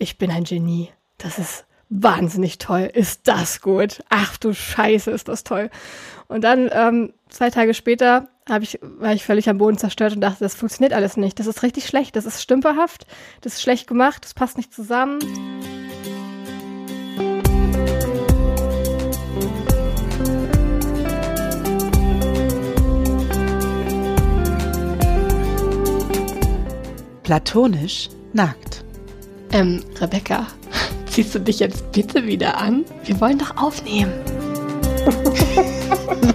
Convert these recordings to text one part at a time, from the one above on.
ich bin ein Genie. Das ist wahnsinnig toll. Ist das gut? Ach du Scheiße, ist das toll. Und dann ähm, zwei Tage später ich, war ich völlig am Boden zerstört und dachte, das funktioniert alles nicht. Das ist richtig schlecht. Das ist stümperhaft. Das ist schlecht gemacht. Das passt nicht zusammen. Platonisch nackt. Ähm, Rebecca, ziehst du dich jetzt bitte wieder an? Wir wollen doch aufnehmen.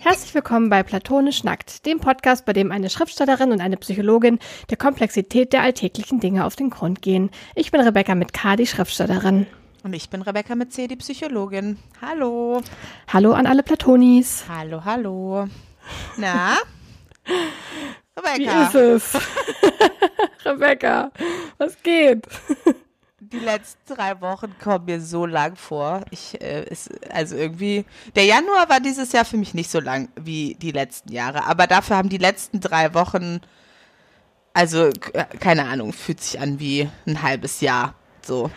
Herzlich willkommen bei Platonisch Nackt, dem Podcast, bei dem eine Schriftstellerin und eine Psychologin der Komplexität der alltäglichen Dinge auf den Grund gehen. Ich bin Rebecca mit K, die Schriftstellerin. Und ich bin Rebecca mit C, die Psychologin. Hallo. Hallo an alle Platonis. Hallo, hallo. Na? Rebecca. Wie ist es? Rebecca, was geht? Die letzten drei Wochen kommen mir so lang vor. Ich, äh, ist, also irgendwie, der Januar war dieses Jahr für mich nicht so lang wie die letzten Jahre, aber dafür haben die letzten drei Wochen, also keine Ahnung, fühlt sich an wie ein halbes Jahr. So.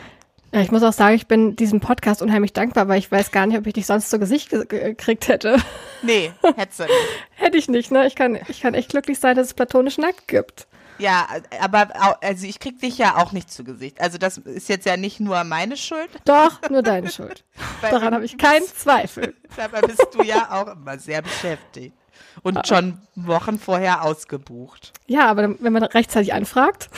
Ja, ich muss auch sagen, ich bin diesem Podcast unheimlich dankbar, weil ich weiß gar nicht, ob ich dich sonst zu Gesicht gekriegt hätte. Nee, hättest du nicht. Hätte ich nicht, ne? Ich kann, ich kann echt glücklich sein, dass es platonisch nackt gibt. Ja, aber also ich krieg dich ja auch nicht zu Gesicht. Also das ist jetzt ja nicht nur meine Schuld. Doch, nur deine Schuld. Daran habe ich keinen Zweifel. Dabei bist du ja auch immer sehr beschäftigt. Und ah. schon Wochen vorher ausgebucht. Ja, aber wenn man rechtzeitig anfragt.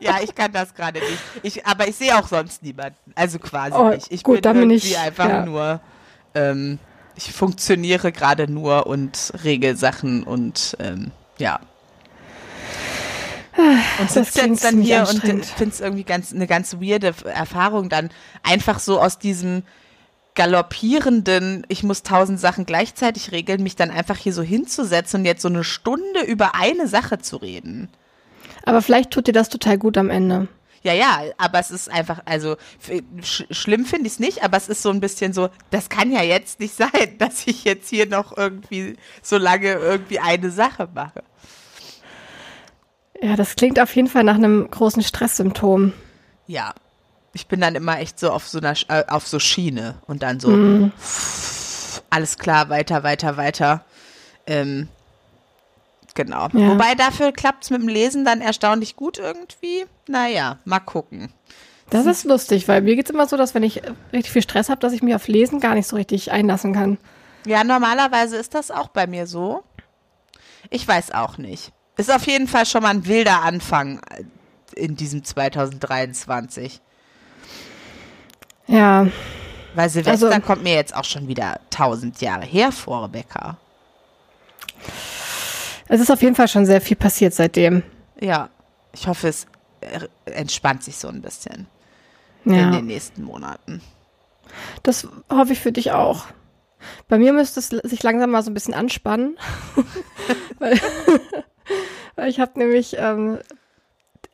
Ja, ich kann das gerade nicht. Ich, aber ich sehe auch sonst niemanden. Also quasi oh, nicht. Ich gut, bin irgendwie ich, einfach ja. nur, ähm, ich funktioniere gerade nur und regel Sachen und ähm, ja. Und sitze jetzt dann hier und finde es irgendwie ganz eine ganz weirde Erfahrung, dann einfach so aus diesem galoppierenden, ich muss tausend Sachen gleichzeitig regeln, mich dann einfach hier so hinzusetzen und jetzt so eine Stunde über eine Sache zu reden. Aber vielleicht tut dir das total gut am Ende. Ja, ja, aber es ist einfach, also sch schlimm finde ich es nicht, aber es ist so ein bisschen so, das kann ja jetzt nicht sein, dass ich jetzt hier noch irgendwie so lange irgendwie eine Sache mache. Ja, das klingt auf jeden Fall nach einem großen Stresssymptom. Ja, ich bin dann immer echt so auf so einer äh, auf so Schiene und dann so mm. pff, alles klar, weiter, weiter, weiter. Ähm, Genau. Ja. Wobei dafür klappt es mit dem Lesen dann erstaunlich gut irgendwie. Naja, mal gucken. Das ist lustig, weil mir geht es immer so, dass wenn ich richtig viel Stress habe, dass ich mich auf Lesen gar nicht so richtig einlassen kann. Ja, normalerweise ist das auch bei mir so. Ich weiß auch nicht. Ist auf jeden Fall schon mal ein wilder Anfang in diesem 2023. Ja. Weil Silvester also, kommt mir jetzt auch schon wieder tausend Jahre her vor, Rebecca. Es ist auf jeden Fall schon sehr viel passiert seitdem. Ja, ich hoffe, es entspannt sich so ein bisschen ja. in den nächsten Monaten. Das hoffe ich für dich auch. Bei mir müsste es sich langsam mal so ein bisschen anspannen. weil, weil, ich habe nämlich, ähm,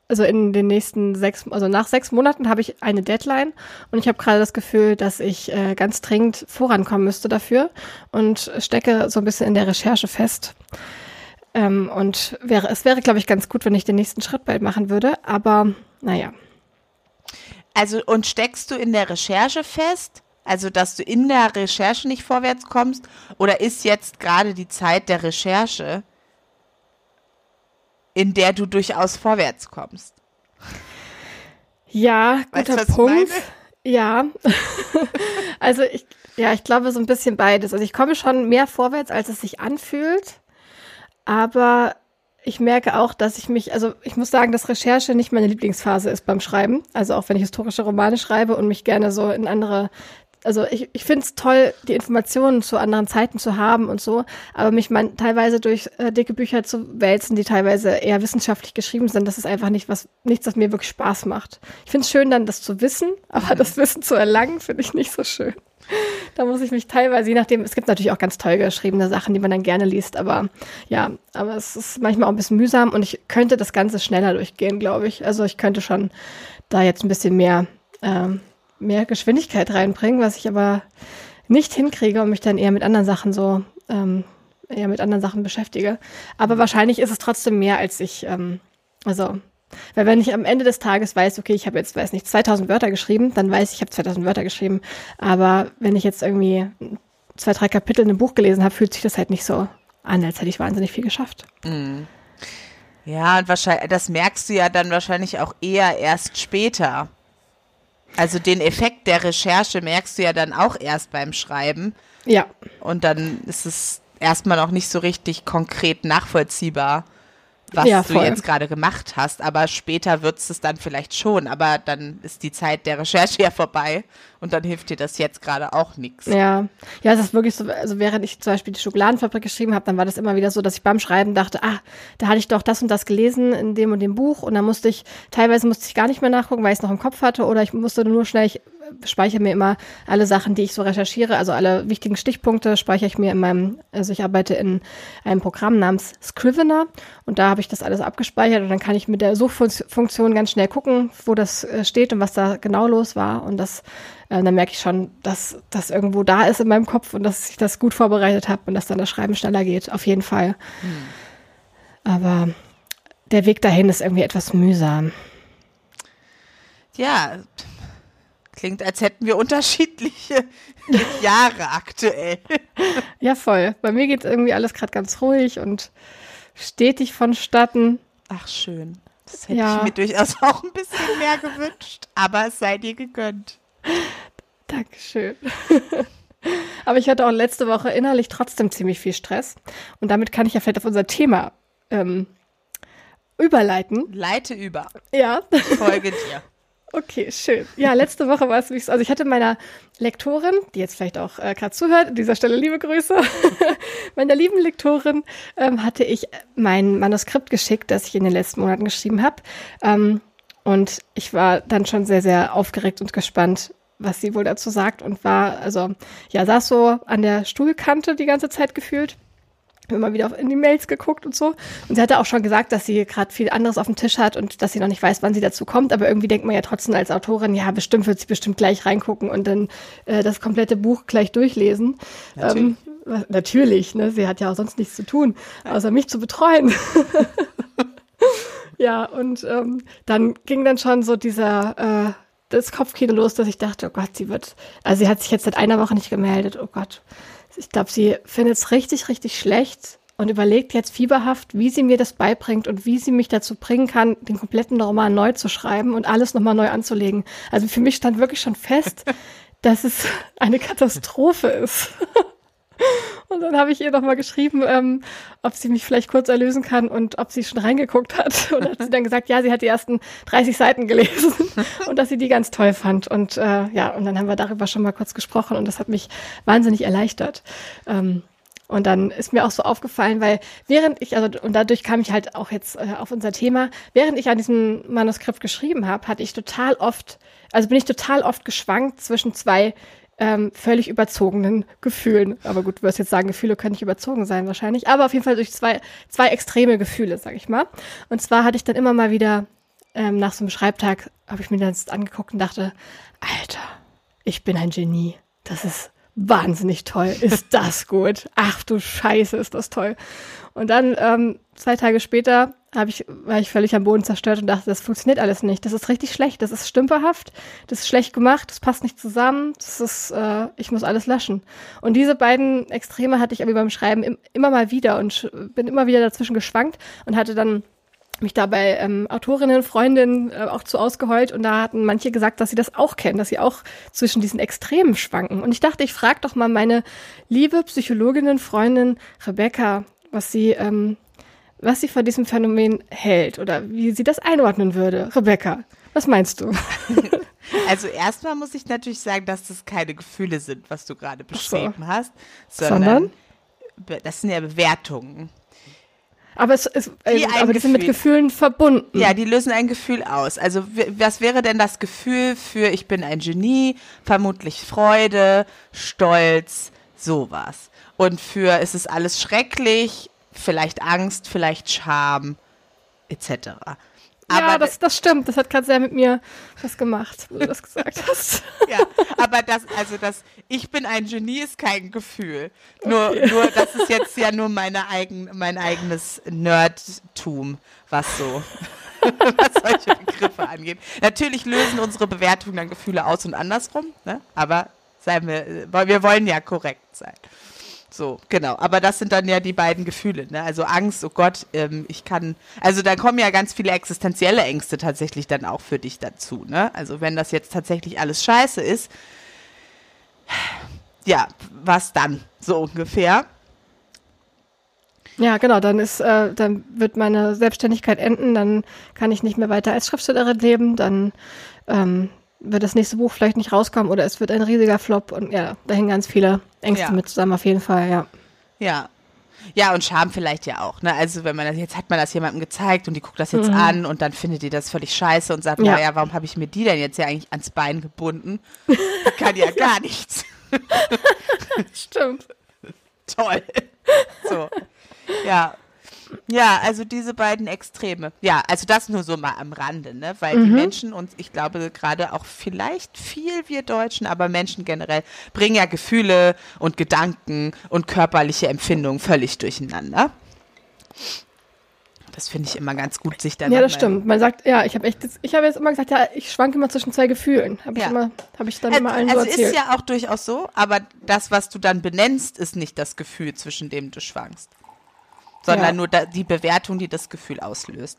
also in den nächsten sechs, also nach sechs Monaten habe ich eine Deadline und ich habe gerade das Gefühl, dass ich äh, ganz dringend vorankommen müsste dafür und stecke so ein bisschen in der Recherche fest. Ähm, und wäre, es wäre, glaube ich, ganz gut, wenn ich den nächsten Schritt bald machen würde. Aber naja. Also, und steckst du in der Recherche fest? Also, dass du in der Recherche nicht vorwärts kommst? Oder ist jetzt gerade die Zeit der Recherche, in der du durchaus vorwärts kommst? Ja, guter weißt, Punkt. Ja. also ich, ja, ich glaube so ein bisschen beides. Also ich komme schon mehr vorwärts, als es sich anfühlt. Aber ich merke auch, dass ich mich, also ich muss sagen, dass Recherche nicht meine Lieblingsphase ist beim Schreiben. Also auch wenn ich historische Romane schreibe und mich gerne so in andere also ich, ich finde es toll, die Informationen zu anderen Zeiten zu haben und so, aber mich man teilweise durch äh, dicke Bücher zu wälzen, die teilweise eher wissenschaftlich geschrieben sind, das ist einfach nicht was, nichts, was mir wirklich Spaß macht. Ich finde es schön, dann das zu wissen, aber das Wissen zu erlangen, finde ich nicht so schön da muss ich mich teilweise, je nachdem, es gibt natürlich auch ganz toll geschriebene Sachen, die man dann gerne liest, aber ja, aber es ist manchmal auch ein bisschen mühsam und ich könnte das Ganze schneller durchgehen, glaube ich. Also ich könnte schon da jetzt ein bisschen mehr, ähm, mehr Geschwindigkeit reinbringen, was ich aber nicht hinkriege und mich dann eher mit anderen Sachen so, ähm, eher mit anderen Sachen beschäftige. Aber wahrscheinlich ist es trotzdem mehr, als ich, ähm, also Weil wenn ich am Ende des Tages weiß, okay, ich habe jetzt, weiß nicht, 2000 Wörter geschrieben, dann weiß ich, ich habe 2000 Wörter geschrieben. Aber wenn ich jetzt irgendwie zwei, drei Kapitel in einem Buch gelesen habe, fühlt sich das halt nicht so an, als hätte ich wahnsinnig viel geschafft. Mhm. Ja, und wahrscheinlich, das merkst du ja dann wahrscheinlich auch eher erst später. Also den Effekt der Recherche merkst du ja dann auch erst beim Schreiben. Ja. Und dann ist es erstmal noch nicht so richtig konkret nachvollziehbar was Ja, du jetzt gerade gemacht hast. Aber später wird es dann vielleicht schon. Aber dann ist die Zeit der Recherche ja vorbei und dann hilft dir das jetzt gerade auch nichts. Ja, ja, es ist wirklich so, also während ich zum Beispiel die Schokoladenfabrik geschrieben habe, dann war das immer wieder so, dass ich beim Schreiben dachte, ah, da hatte ich doch das und das gelesen in dem und dem Buch und dann musste ich, teilweise musste ich gar nicht mehr nachgucken, weil ich es noch im Kopf hatte oder ich musste nur schnell, ich speichere mir immer alle Sachen, die ich so recherchiere, also alle wichtigen Stichpunkte speichere ich mir in meinem, also ich arbeite in einem Programm namens Scrivener und da habe ich das alles abgespeichert und dann kann ich mit der Suchfunktion ganz schnell gucken, wo das äh, steht und was da genau los war und das äh, dann merke ich schon, dass das irgendwo da ist in meinem Kopf und dass ich das gut vorbereitet habe und dass dann das Schreiben schneller geht, auf jeden Fall. Aber der Weg dahin ist irgendwie etwas mühsam. Ja, klingt, als hätten wir unterschiedliche Jahre aktuell. Ja, voll. Bei mir geht irgendwie alles gerade ganz ruhig und stetig vonstatten. Ach, schön. Das hätte Ja. ich mir durchaus auch ein bisschen mehr gewünscht. Aber es sei dir gegönnt. Dankeschön. Aber ich hatte auch letzte Woche innerlich trotzdem ziemlich viel Stress. Und damit kann ich ja vielleicht auf unser Thema ähm, überleiten. Leite über. Ja. Folge dir. Okay, schön. Ja, letzte Woche war es wie also ich hatte meiner Lektorin, die jetzt vielleicht auch äh, gerade zuhört, an dieser Stelle liebe Grüße, meiner lieben Lektorin ähm, hatte ich mein Manuskript geschickt, das ich in den letzten Monaten geschrieben habe. Ähm, und ich war dann schon sehr, sehr aufgeregt und gespannt, was sie wohl dazu sagt und war, also ja, saß so an der Stuhlkante die ganze Zeit gefühlt immer wieder auf- in die Mails geguckt und so. Und sie hatte auch schon gesagt, dass sie gerade viel anderes auf dem Tisch hat und dass sie noch nicht weiß, wann sie dazu kommt. Aber irgendwie denkt man ja trotzdem als Autorin, ja, bestimmt wird sie bestimmt gleich reingucken und dann äh, das komplette Buch gleich durchlesen. Natürlich. Ähm, natürlich, ne? Sie hat ja auch sonst nichts zu tun, außer mich zu betreuen. ja, und ähm, dann ging dann schon so dieser äh, das Kopfkino los, dass ich dachte, oh Gott, sie wird, also sie hat sich jetzt seit einer Woche nicht gemeldet, oh Gott. Ich glaube, sie findet es richtig, richtig schlecht und überlegt jetzt fieberhaft, wie sie mir das beibringt und wie sie mich dazu bringen kann, den kompletten Roman neu zu schreiben und alles nochmal neu anzulegen. Also für mich stand wirklich schon fest, dass es eine Katastrophe ist. Und dann habe ich ihr nochmal geschrieben, ähm, ob sie mich vielleicht kurz erlösen kann und ob sie schon reingeguckt hat. Und hat sie dann gesagt, ja, sie hat die ersten 30 Seiten gelesen und dass sie die ganz toll fand. Und äh, ja, und dann haben wir darüber schon mal kurz gesprochen und das hat mich wahnsinnig erleichtert. Ähm, und dann ist mir auch so aufgefallen, weil während ich, also und dadurch kam ich halt auch jetzt äh, auf unser Thema, während ich an diesem Manuskript geschrieben habe, hatte ich total oft, also bin ich total oft geschwankt zwischen zwei ähm, völlig überzogenen Gefühlen. Aber gut, du wirst jetzt sagen, Gefühle können nicht überzogen sein wahrscheinlich. Aber auf jeden Fall durch zwei, zwei extreme Gefühle, sag ich mal. Und zwar hatte ich dann immer mal wieder ähm, nach so einem Schreibtag, habe ich mir das angeguckt und dachte, Alter, ich bin ein Genie. Das ist wahnsinnig toll. Ist das gut? Ach du Scheiße, ist das toll. Und dann ähm, zwei Tage später hab ich, war ich völlig am Boden zerstört und dachte, das funktioniert alles nicht. Das ist richtig schlecht. Das ist stümperhaft. Das ist schlecht gemacht. Das passt nicht zusammen. Das ist, äh, ich muss alles löschen. Und diese beiden Extreme hatte ich aber beim Schreiben im, immer mal wieder und bin immer wieder dazwischen geschwankt und hatte dann mich da bei ähm, Autorinnen, Freundinnen äh, auch zu ausgeheult und da hatten manche gesagt, dass sie das auch kennen, dass sie auch zwischen diesen Extremen schwanken. Und ich dachte, ich frage doch mal meine liebe Psychologinnen, Freundin Rebecca, was sie, ähm, was sie von diesem Phänomen hält oder wie sie das einordnen würde. Rebecca, was meinst du? Also erstmal muss ich natürlich sagen, dass das keine Gefühle sind, was du gerade so. beschrieben hast, Sondern? sondern das sind ja Bewertungen. Aber es Wie äh, ein aber die sind mit Gefühl. Gefühlen verbunden. Ja, die lösen ein Gefühl aus. Also was wäre denn das Gefühl für ich bin ein Genie? Vermutlich Freude, Stolz, sowas. Und für es ist alles schrecklich, vielleicht Angst, vielleicht Scham, etc. Aber ja, das, das stimmt. Das hat gerade sehr mit mir was gemacht, wo du das gesagt hast. Ja, aber das, also das, ich bin ein Genie ist kein Gefühl. Nur, okay. nur, das ist jetzt ja nur meine eigen, mein eigenes Nerdtum, was so, was solche Begriffe angeht. Natürlich lösen unsere Bewertungen dann Gefühle aus und andersrum, ne? aber seien wir, wir wollen ja korrekt sein. So, genau. Aber das sind dann ja die beiden Gefühle, ne? Also Angst, oh Gott, ähm, ich kann, also da kommen ja ganz viele existenzielle Ängste tatsächlich dann auch für dich dazu, ne? Also wenn das jetzt tatsächlich alles scheiße ist, ja, was dann? So ungefähr. Ja, genau, dann ist, äh, dann wird meine Selbstständigkeit enden, dann kann ich nicht mehr weiter als Schriftstellerin leben, dann ähm, wird das nächste Buch vielleicht nicht rauskommen oder es wird ein riesiger Flop und ja, da hängen ganz viele Ängste ja. mit zusammen auf jeden Fall, ja. Ja. Ja, und Scham vielleicht ja auch, ne? Also wenn man das, jetzt hat man das jemandem gezeigt und die guckt das jetzt mhm. an und dann findet die das völlig scheiße und sagt, ja. naja, warum habe ich mir die denn jetzt ja eigentlich ans Bein gebunden? Die kann ja gar nichts. Stimmt. Toll. So. Ja. Ja, also diese beiden Extreme. Ja, also das nur so mal am Rande, ne? Weil mhm. die Menschen uns, ich glaube gerade auch vielleicht viel wir Deutschen, aber Menschen generell bringen ja Gefühle und Gedanken und körperliche Empfindungen völlig durcheinander. Das finde ich immer ganz gut, sich dann. Ja, das stimmt. Man sagt, ja, ich habe echt, ich habe jetzt immer gesagt, ja, ich schwanke immer zwischen zwei Gefühlen. Habe ja. ich immer, habe ich dann also, immer allen also so erzählt. ist ja auch durchaus so, aber das, was du dann benennst, ist nicht das Gefühl, zwischen dem du schwankst sondern ja. nur da, die Bewertung, die das Gefühl auslöst.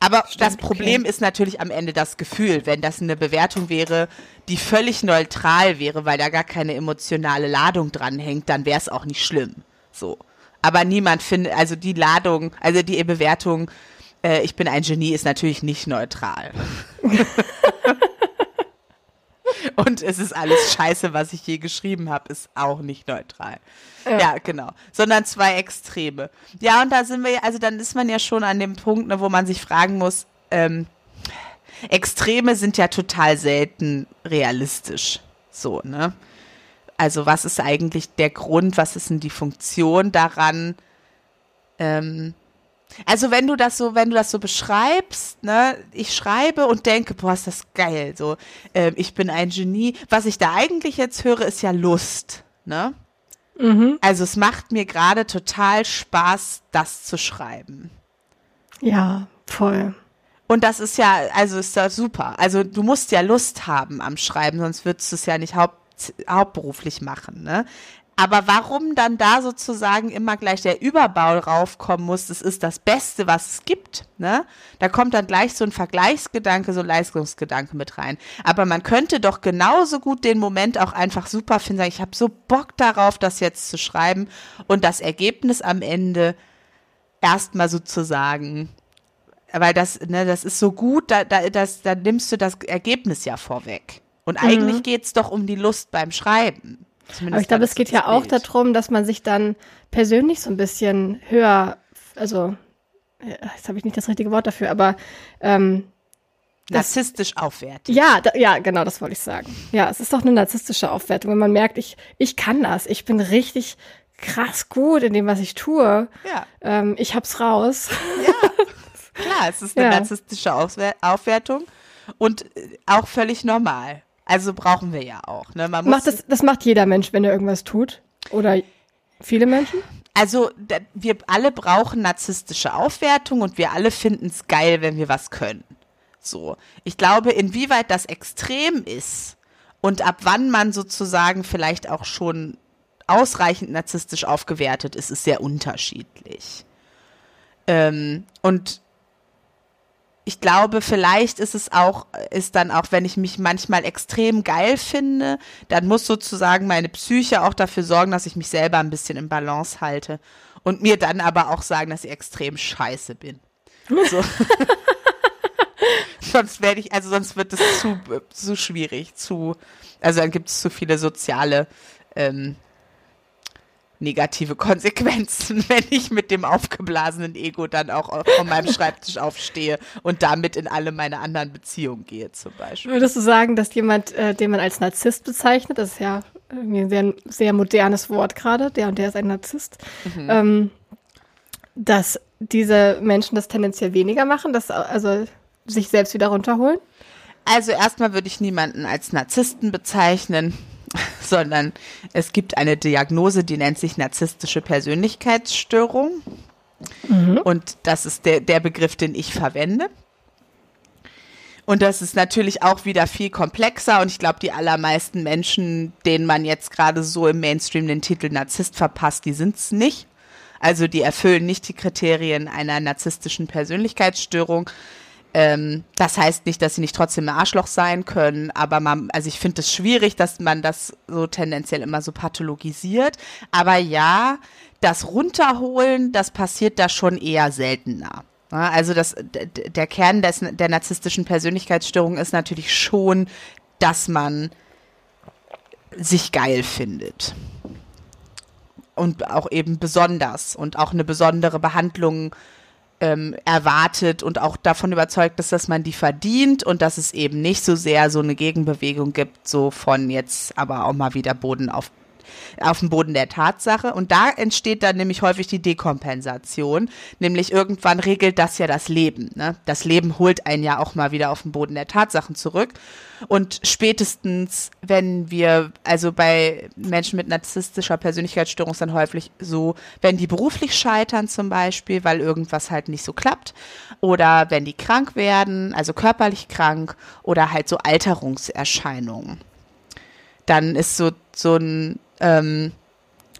Aber Stimmt, das Problem okay. ist natürlich am Ende das Gefühl. Wenn das eine Bewertung wäre, die völlig neutral wäre, weil da gar keine emotionale Ladung dranhängt, dann wäre es auch nicht schlimm. So. Aber niemand findet, also die Ladung, also die Bewertung, äh, ich bin ein Genie, ist natürlich nicht neutral. Und es ist alles scheiße, was ich je geschrieben habe, ist auch nicht neutral. Ja. ja. genau. Sondern zwei Extreme. Ja, und da sind wir, also dann ist man ja schon an dem Punkt, ne, wo man sich fragen muss, ähm, Extreme sind ja total selten realistisch. So, ne? Also, was ist eigentlich der Grund, was ist denn die Funktion daran, ähm, also wenn du das so, wenn du das so beschreibst, ne, ich schreibe und denke, boah, ist das geil, so, äh, ich bin ein Genie. Was ich da eigentlich jetzt höre, ist ja Lust, ne? Mhm. Also es macht mir gerade total Spaß, das zu schreiben. Ja, voll. Und das ist ja, also ist ja super. Also du musst ja Lust haben am Schreiben, sonst würdest du es ja nicht haupt, hauptberuflich machen. Ne? Aber warum dann da sozusagen immer gleich der Überbau raufkommen muss, das ist das Beste, was es gibt. Ne? Da kommt dann gleich so ein Vergleichsgedanke, so ein Leistungsgedanke mit rein. Aber man könnte doch genauso gut den Moment auch einfach super finden, sagen, ich habe so Bock darauf, das jetzt zu schreiben und das Ergebnis am Ende erstmal sozusagen weil das, ne, das ist so gut, da, da, das, da nimmst du das Ergebnis ja vorweg. Und eigentlich mhm. geht's doch um die Lust beim Schreiben. Zumindest Aber ich glaube, es geht ja auch darum, dass man sich dann persönlich so ein bisschen höher, also jetzt habe ich nicht das richtige Wort dafür, aber ähm, narzisstisch aufwertet. Ja, da, ja, genau, das wollte ich sagen. Ja, es ist doch eine narzisstische Aufwertung, wenn man merkt, ich, ich kann das, ich bin richtig krass gut in dem, was ich tue. Ja. Ähm, ich hab's raus. Ja, klar, es ist eine ja. narzisstische Aufwertung und äh, auch völlig normal. Also brauchen wir ja auch. Ne? Man macht das, das macht jeder Mensch, wenn er irgendwas tut. Oder viele Menschen? Also da, wir alle brauchen narzisstische Aufwertung und wir alle finden es geil, wenn wir was können. So. Ich glaube, inwieweit das extrem ist und ab wann man sozusagen vielleicht auch schon ausreichend narzisstisch aufgewertet ist, ist sehr unterschiedlich. Ähm, und ich glaube, vielleicht ist es auch, ist dann auch, wenn ich mich manchmal extrem geil finde, dann muss sozusagen meine Psyche auch dafür sorgen, dass ich mich selber ein bisschen im Balance halte und mir dann aber auch sagen, dass ich extrem scheiße bin. So. sonst werde ich, also sonst wird es zu, zu schwierig, zu, also dann gibt es zu viele soziale ähm, negative Konsequenzen, wenn ich mit dem aufgeblasenen Ego dann auch von meinem Schreibtisch aufstehe und damit in alle meine anderen Beziehungen gehe, zum Beispiel. Würdest du sagen, dass jemand, äh, den man als Narzisst bezeichnet, das ist ja irgendwie ein sehr, sehr modernes Wort gerade, der und der ist ein Narzisst, mhm. ähm, dass diese Menschen das tendenziell weniger machen, das also sich selbst wieder runterholen? Also erstmal würde ich niemanden als Narzissten bezeichnen, sondern es gibt eine Diagnose, die nennt sich narzisstische Persönlichkeitsstörung. Mhm. Und das ist der, der Begriff, den ich verwende. Und das ist natürlich auch wieder viel komplexer und ich glaube, die allermeisten Menschen, denen man jetzt gerade so im Mainstream den Titel Narzisst verpasst, die sind es nicht. Also die erfüllen nicht die Kriterien einer narzisstischen Persönlichkeitsstörung. Ähm, das heißt nicht, dass sie nicht trotzdem ein Arschloch sein können, aber man, also ich finde es schwierig, dass man das so tendenziell immer so pathologisiert. Aber ja, das Runterholen, das passiert da schon eher seltener. Also das, der Kern des, der narzisstischen Persönlichkeitsstörung ist natürlich schon, dass man sich geil findet. Und auch eben besonders und auch eine besondere Behandlung ähm, erwartet und auch davon überzeugt ist, dass man die verdient und dass es eben nicht so sehr so eine Gegenbewegung gibt, so von jetzt aber auch mal wieder Boden auf auf dem Boden der Tatsache. Und da entsteht dann nämlich häufig die Dekompensation. Nämlich irgendwann regelt das ja das Leben. Ne? Das Leben holt einen ja auch mal wieder auf den Boden der Tatsachen zurück. Und spätestens, wenn wir, also bei Menschen mit narzisstischer Persönlichkeitsstörung ist dann häufig so, wenn die beruflich scheitern zum Beispiel, weil irgendwas halt nicht so klappt, oder wenn die krank werden, also körperlich krank, oder halt so Alterungserscheinungen, dann ist so, so ein ähm,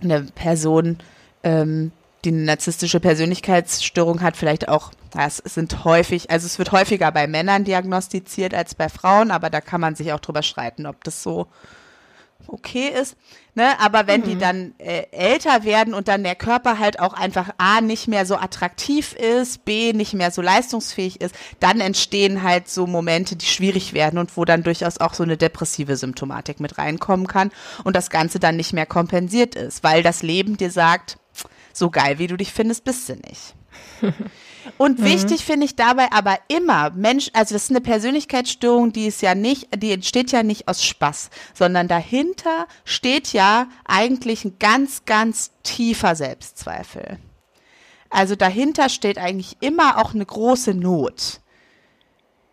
eine Person, ähm, die eine narzisstische Persönlichkeitsstörung hat, vielleicht auch, es sind häufig, also es wird häufiger bei Männern diagnostiziert als bei Frauen, aber da kann man sich auch drüber streiten, ob das so okay ist. Ne? Aber wenn mhm. die dann äh, älter werden und dann der Körper halt auch einfach A nicht mehr so attraktiv ist, B nicht mehr so leistungsfähig ist, dann entstehen halt so Momente, die schwierig werden und wo dann durchaus auch so eine depressive Symptomatik mit reinkommen kann und das Ganze dann nicht mehr kompensiert ist, weil das Leben dir sagt, so geil wie du dich findest, bist du nicht. Und mhm. wichtig finde ich dabei aber immer, Mensch, also das ist eine Persönlichkeitsstörung, die ist ja nicht, die entsteht ja nicht aus Spaß, sondern dahinter steht ja eigentlich ein ganz, ganz tiefer Selbstzweifel. Also dahinter steht eigentlich immer auch eine große Not,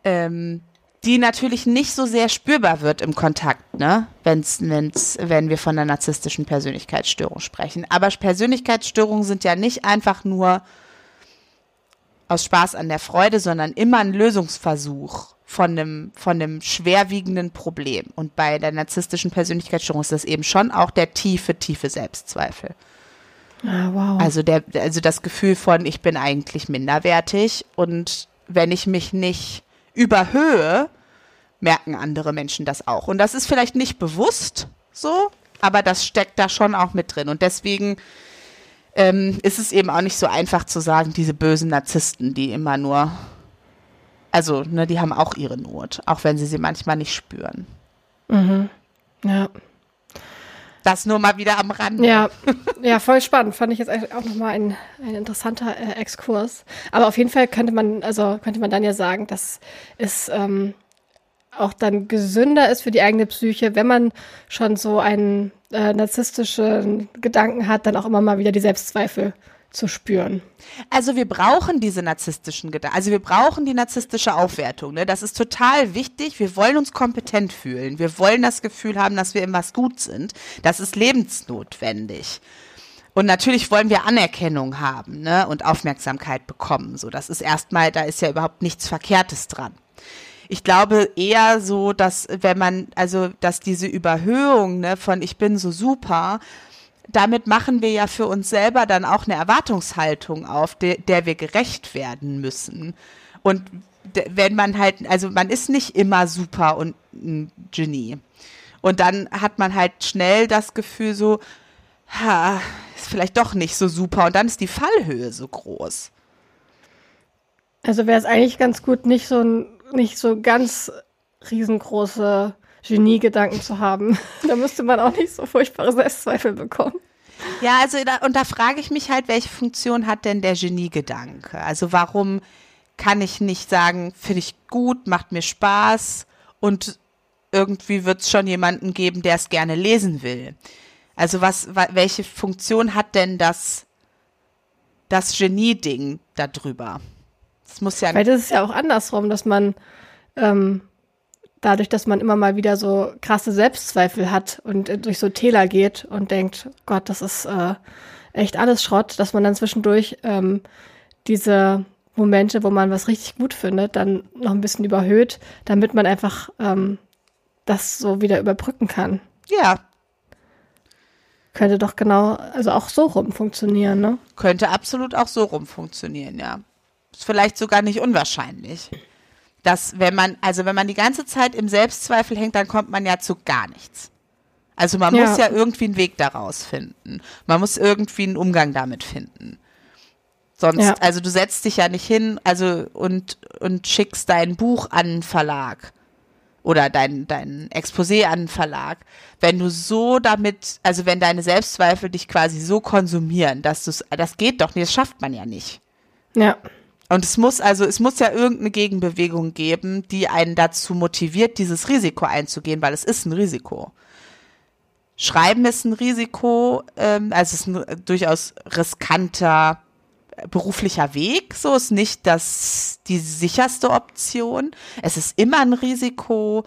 ähm, die natürlich nicht so sehr spürbar wird im Kontakt, ne? Wenn's, wenn's, wenn wir von einer narzisstischen Persönlichkeitsstörung sprechen. Aber Persönlichkeitsstörungen sind ja nicht einfach nur aus Spaß an der Freude, sondern immer ein Lösungsversuch von einem, von einem schwerwiegenden Problem. Und bei der narzisstischen Persönlichkeitsstörung ist das eben schon auch der tiefe, tiefe Selbstzweifel. Ah, wow. Also der, also das Gefühl von, ich bin eigentlich minderwertig und wenn ich mich nicht überhöhe, merken andere Menschen das auch. Und das ist vielleicht nicht bewusst so, aber das steckt da schon auch mit drin. Und deswegen ähm, ist es eben auch nicht so einfach zu sagen, diese bösen Narzissten, die immer nur, also, ne, die haben auch ihre Not, auch wenn sie sie manchmal nicht spüren. Mhm. Ja. Das nur mal wieder am Rand. Ja, ja, voll spannend. Fand ich jetzt auch nochmal ein, ein interessanter äh, Exkurs. Aber auf jeden Fall könnte man, also könnte man dann ja sagen, dass es ähm, auch dann gesünder ist für die eigene Psyche, wenn man schon so einen äh, narzisstische Gedanken hat, dann auch immer mal wieder die Selbstzweifel zu spüren. Also wir brauchen diese narzisstischen Gedanken, also wir brauchen die narzisstische Aufwertung. Ne? Das ist total wichtig. Wir wollen uns kompetent fühlen. Wir wollen das Gefühl haben, dass wir in was gut sind. Das ist lebensnotwendig. Und natürlich wollen wir Anerkennung haben ne? und Aufmerksamkeit bekommen. So, das ist erstmal, da ist ja überhaupt nichts Verkehrtes dran ich glaube eher so, dass wenn man, also dass diese Überhöhung ne, von ich bin so super, damit machen wir ja für uns selber dann auch eine Erwartungshaltung auf, de der wir gerecht werden müssen. Und wenn man halt, also man ist nicht immer super und ein Genie. Und dann hat man halt schnell das Gefühl so, ha, ist vielleicht doch nicht so super. Und dann ist die Fallhöhe so groß. Also wäre es eigentlich ganz gut, nicht so ein nicht so ganz riesengroße Geniegedanken zu haben. da müsste man auch nicht so furchtbare Selbstzweifel bekommen. Ja, also da, und da frage ich mich halt, welche Funktion hat denn der Geniegedanke? Also warum kann ich nicht sagen, finde ich gut, macht mir Spaß und irgendwie wird es schon jemanden geben, der es gerne lesen will. Also was, welche Funktion hat denn das das Genie-Ding darüber. Das muss ja. Weil das ist ja auch andersrum, dass man ähm, dadurch, dass man immer mal wieder so krasse Selbstzweifel hat und äh, durch so Täler geht und denkt, Gott, das ist äh, echt alles Schrott, dass man dann zwischendurch ähm, diese Momente, wo man was richtig gut findet, dann noch ein bisschen überhöht, damit man einfach ähm, das so wieder überbrücken kann. Ja. Könnte doch genau, also auch so rum funktionieren, ne? Könnte absolut auch so rum funktionieren, ja. Vielleicht sogar nicht unwahrscheinlich. Dass, wenn man, also wenn man die ganze Zeit im Selbstzweifel hängt, dann kommt man ja zu gar nichts. Also man ja. muss ja irgendwie einen Weg daraus finden. Man muss irgendwie einen Umgang damit finden. Sonst, ja. also du setzt dich ja nicht hin, also und, und schickst dein Buch an einen Verlag oder dein, dein Exposé an einen Verlag, wenn du so damit, also wenn deine Selbstzweifel dich quasi so konsumieren, dass du das geht doch nicht, das schafft man ja nicht. Ja. Und es muss also, es muss ja irgendeine Gegenbewegung geben, die einen dazu motiviert, dieses Risiko einzugehen, weil es ist ein Risiko. Schreiben ist ein Risiko, ähm, also es ist ein durchaus riskanter beruflicher Weg, so ist nicht das die sicherste Option. Es ist immer ein Risiko.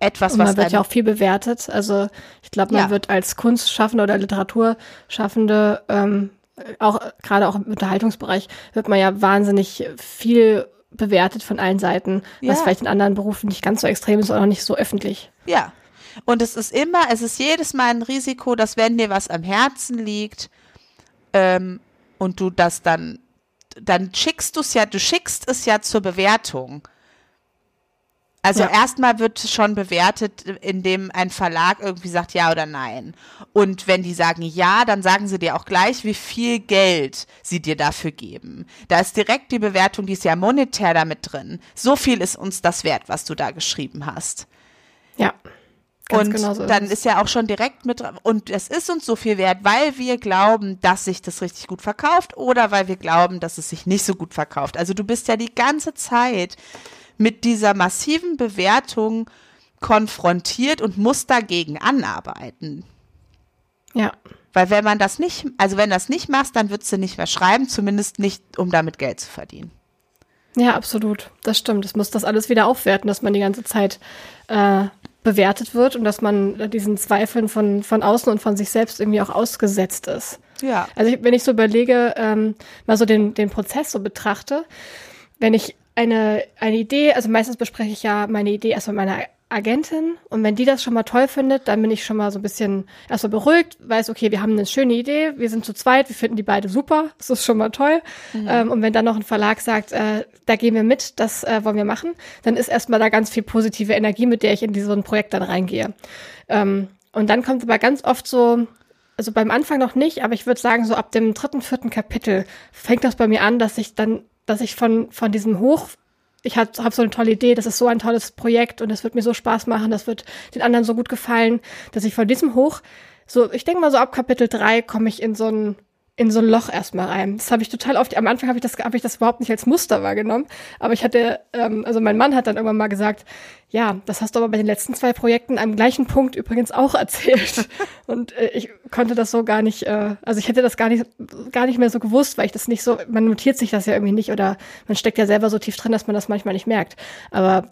Etwas, Und man was wird ja auch viel bewertet. Also ich glaube, man ja. wird als Kunstschaffende oder Literaturschaffende ähm, auch gerade auch im Unterhaltungsbereich wird man ja wahnsinnig viel bewertet von allen Seiten, ja. was vielleicht in anderen Berufen nicht ganz so extrem ist oder nicht so öffentlich. Ja. Und es ist immer, es ist jedes Mal ein Risiko, dass wenn dir was am Herzen liegt, ähm, und du das dann, dann schickst du es ja, du schickst es ja zur Bewertung. Also ja. erstmal wird schon bewertet, indem ein Verlag irgendwie sagt ja oder nein. Und wenn die sagen ja, dann sagen sie dir auch gleich, wie viel Geld sie dir dafür geben. Da ist direkt die Bewertung, die ist ja monetär damit drin. So viel ist uns das wert, was du da geschrieben hast. Ja. Ganz und genau so dann ist, ja auch schon direkt mit und es ist uns so viel wert, weil wir glauben, dass sich das richtig gut verkauft oder weil wir glauben, dass es sich nicht so gut verkauft. Also du bist ja die ganze Zeit mit dieser massiven Bewertung konfrontiert und musst dagegen anarbeiten. Ja. Weil wenn man das nicht, also wenn das nicht machst, dann würdest du nicht mehr schreiben, zumindest nicht, um damit Geld zu verdienen. Ja, absolut. Das stimmt. Es muss das alles wieder aufwerten, dass man die ganze Zeit äh, bewertet wird und dass man diesen Zweifeln von, von außen und von sich selbst irgendwie auch ausgesetzt ist. Ja. Also ich, wenn ich so überlege, ähm, mal so den, den Prozess so betrachte, wenn ich eine, eine Idee, also meistens bespreche ich ja meine Idee erst mit meiner Agentin und wenn die das schon mal toll findet, dann bin ich schon mal so ein bisschen erstmal beruhigt, weiß, okay, wir haben eine schöne Idee, wir sind zu zweit, wir finden die beide super, das ist schon mal toll. Mhm. Ähm, und wenn dann noch ein Verlag sagt, äh, da gehen wir mit, das äh, wollen wir machen, dann ist erstmal da ganz viel positive Energie, mit der ich in so ein Projekt dann reingehe. Ähm, und dann kommt aber ganz oft so, also beim Anfang noch nicht, aber ich würde sagen, so ab dem dritten, vierten Kapitel fängt das bei mir an, dass ich dann, dass ich von, von diesem Hoch ich habe hab so eine tolle Idee, das ist so ein tolles Projekt und es wird mir so Spaß machen, das wird den anderen so gut gefallen, dass ich von diesem hoch, so, ich denke mal so ab Kapitel drei komme ich in so ein in so ein Loch erstmal rein. Das habe ich total oft. Am Anfang habe ich das habe ich das überhaupt nicht als Muster wahrgenommen, aber ich hatte ähm, also mein Mann hat dann irgendwann mal gesagt, ja, das hast du aber bei den letzten zwei Projekten am gleichen Punkt übrigens auch erzählt und äh, ich konnte das so gar nicht äh, also ich hätte das gar nicht gar nicht mehr so gewusst, weil ich das nicht so man notiert sich das ja irgendwie nicht oder man steckt ja selber so tief drin, dass man das manchmal nicht merkt. Aber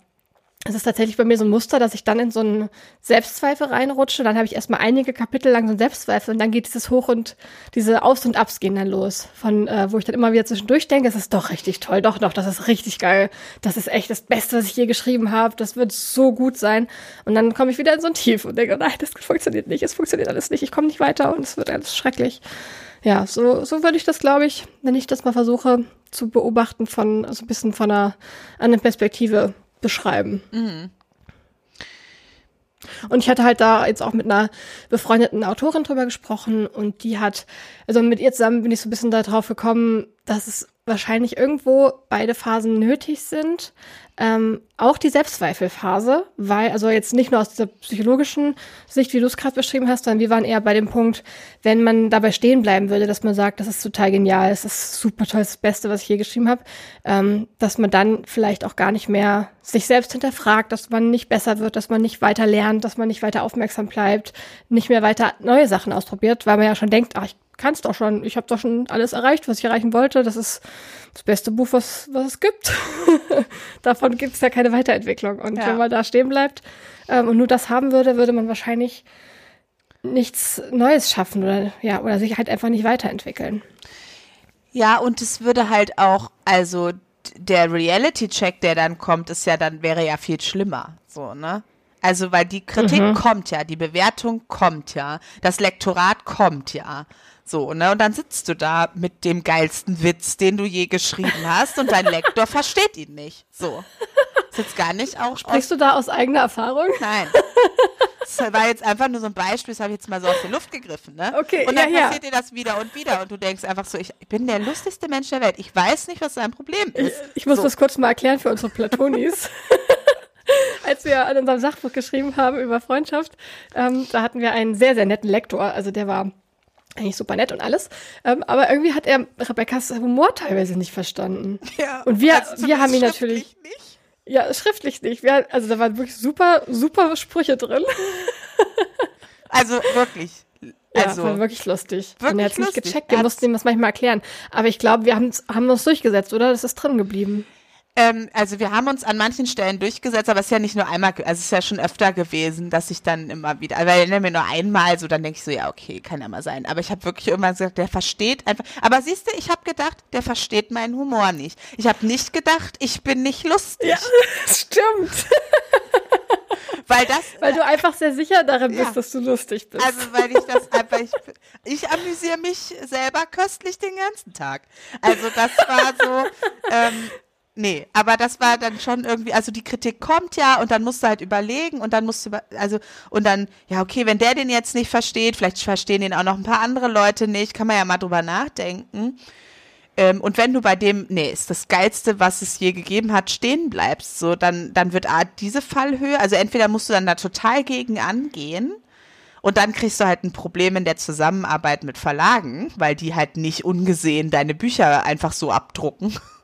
es ist tatsächlich bei mir so ein Muster, dass ich dann in so einen Selbstzweifel reinrutsche. Dann habe ich erstmal einige Kapitel lang so einen Selbstzweifel und dann geht dieses Hoch und diese Aufs und Abs gehen dann los. Von, äh, wo ich dann immer wieder zwischendurch denke, es ist doch richtig toll, doch, doch, das ist richtig geil. Das ist echt das Beste, was ich je geschrieben habe. Das wird so gut sein. Und dann komme ich wieder in so ein Tief und denke, nein, das funktioniert nicht, es funktioniert alles nicht, ich komme nicht weiter und es wird alles schrecklich. Ja, so, so würde ich das, glaube ich, wenn ich das mal versuche zu beobachten von, also ein bisschen von einer anderen Perspektive beschreiben. Mhm. Und ich hatte halt da jetzt auch mit einer befreundeten Autorin drüber gesprochen und die hat, also mit ihr zusammen bin ich so ein bisschen darauf gekommen, dass es wahrscheinlich irgendwo beide Phasen nötig sind, ähm, auch die Selbstzweifelphase, weil, also jetzt nicht nur aus der psychologischen Sicht, wie du es gerade beschrieben hast, sondern wir waren eher bei dem Punkt, wenn man dabei stehen bleiben würde, dass man sagt, das ist total genial, das ist super toll, das Beste, was ich je geschrieben habe, ähm, dass man dann vielleicht auch gar nicht mehr sich selbst hinterfragt, dass man nicht besser wird, dass man nicht weiter lernt, dass man nicht weiter aufmerksam bleibt, nicht mehr weiter neue Sachen ausprobiert, weil man ja schon denkt, ach, ich kann's doch schon. Ich habe doch schon alles erreicht, was ich erreichen wollte. Das ist das beste Buch, was, was es gibt. Davon gibt's ja keine Weiterentwicklung. Und ja. wenn man da stehen bleibt ähm, und nur das haben würde, würde man wahrscheinlich nichts Neues schaffen oder ja, oder sich halt einfach nicht weiterentwickeln. Ja, und es würde halt auch, also der Reality-Check, der dann kommt, ist ja dann, wäre ja viel schlimmer. So, ne? Also, weil die Kritik mhm. kommt ja, die Bewertung kommt ja, das Lektorat kommt ja. So, ne? Und dann sitzt du da mit dem geilsten Witz, den du je geschrieben hast und dein Lektor versteht ihn nicht. So. Ist jetzt gar nicht auch. Sprichst du da aus eigener Erfahrung? Nein. Das war jetzt einfach nur so ein Beispiel, das habe ich jetzt mal so aus der Luft gegriffen, ne? Okay, Und dann ja, passiert ja. dir das wieder und wieder und du denkst einfach so, ich bin der lustigste Mensch der Welt. Ich weiß nicht, was dein Problem ist. Ich, ich muss so. das kurz mal erklären für unsere Platonis. Als wir an unserem Sachbuch geschrieben haben über Freundschaft, ähm, da hatten wir einen sehr, sehr netten Lektor. Also der war eigentlich super nett und alles. Ähm, aber irgendwie hat er Rebecca's Humor teilweise nicht verstanden. Ja, und wir, also wir haben ihn natürlich. Nicht? Ja, schriftlich nicht. Wir, also da waren wirklich super, super Sprüche drin. Also wirklich. Also, ja, war wirklich lustig. Wirklich und er hat es nicht gecheckt, wir mussten ihm das manchmal erklären. Aber ich glaube, wir haben, haben uns durchgesetzt, oder? Das ist drin geblieben. Ähm, also wir haben uns an manchen Stellen durchgesetzt, aber es ist ja nicht nur einmal, also es ist ja schon öfter gewesen, dass ich dann immer wieder, weil er mir nur einmal so, dann denke ich so, ja okay, kann ja mal sein. Aber ich habe wirklich immer gesagt, der versteht einfach. Aber siehst du, ich habe gedacht, der versteht meinen Humor nicht. Ich habe nicht gedacht, ich bin nicht lustig. Ja, stimmt. weil das, weil du einfach sehr sicher darin bist, ja. dass du lustig bist. Also weil ich das einfach, ich, ich amüsiere mich selber köstlich den ganzen Tag. Also das war so. Ähm, Nee, aber das war dann schon irgendwie, also die Kritik kommt ja und dann musst du halt überlegen und dann musst du, also, und dann, ja, okay, wenn der den jetzt nicht versteht, vielleicht verstehen den auch noch ein paar andere Leute nicht, kann man ja mal drüber nachdenken. Ähm, und wenn du bei dem, nee, ist das Geilste, was es je gegeben hat, stehen bleibst, so, dann, dann wird A, diese Fallhöhe, also entweder musst du dann da total gegen angehen, und dann kriegst du halt ein Problem in der Zusammenarbeit mit Verlagen, weil die halt nicht ungesehen deine Bücher einfach so abdrucken.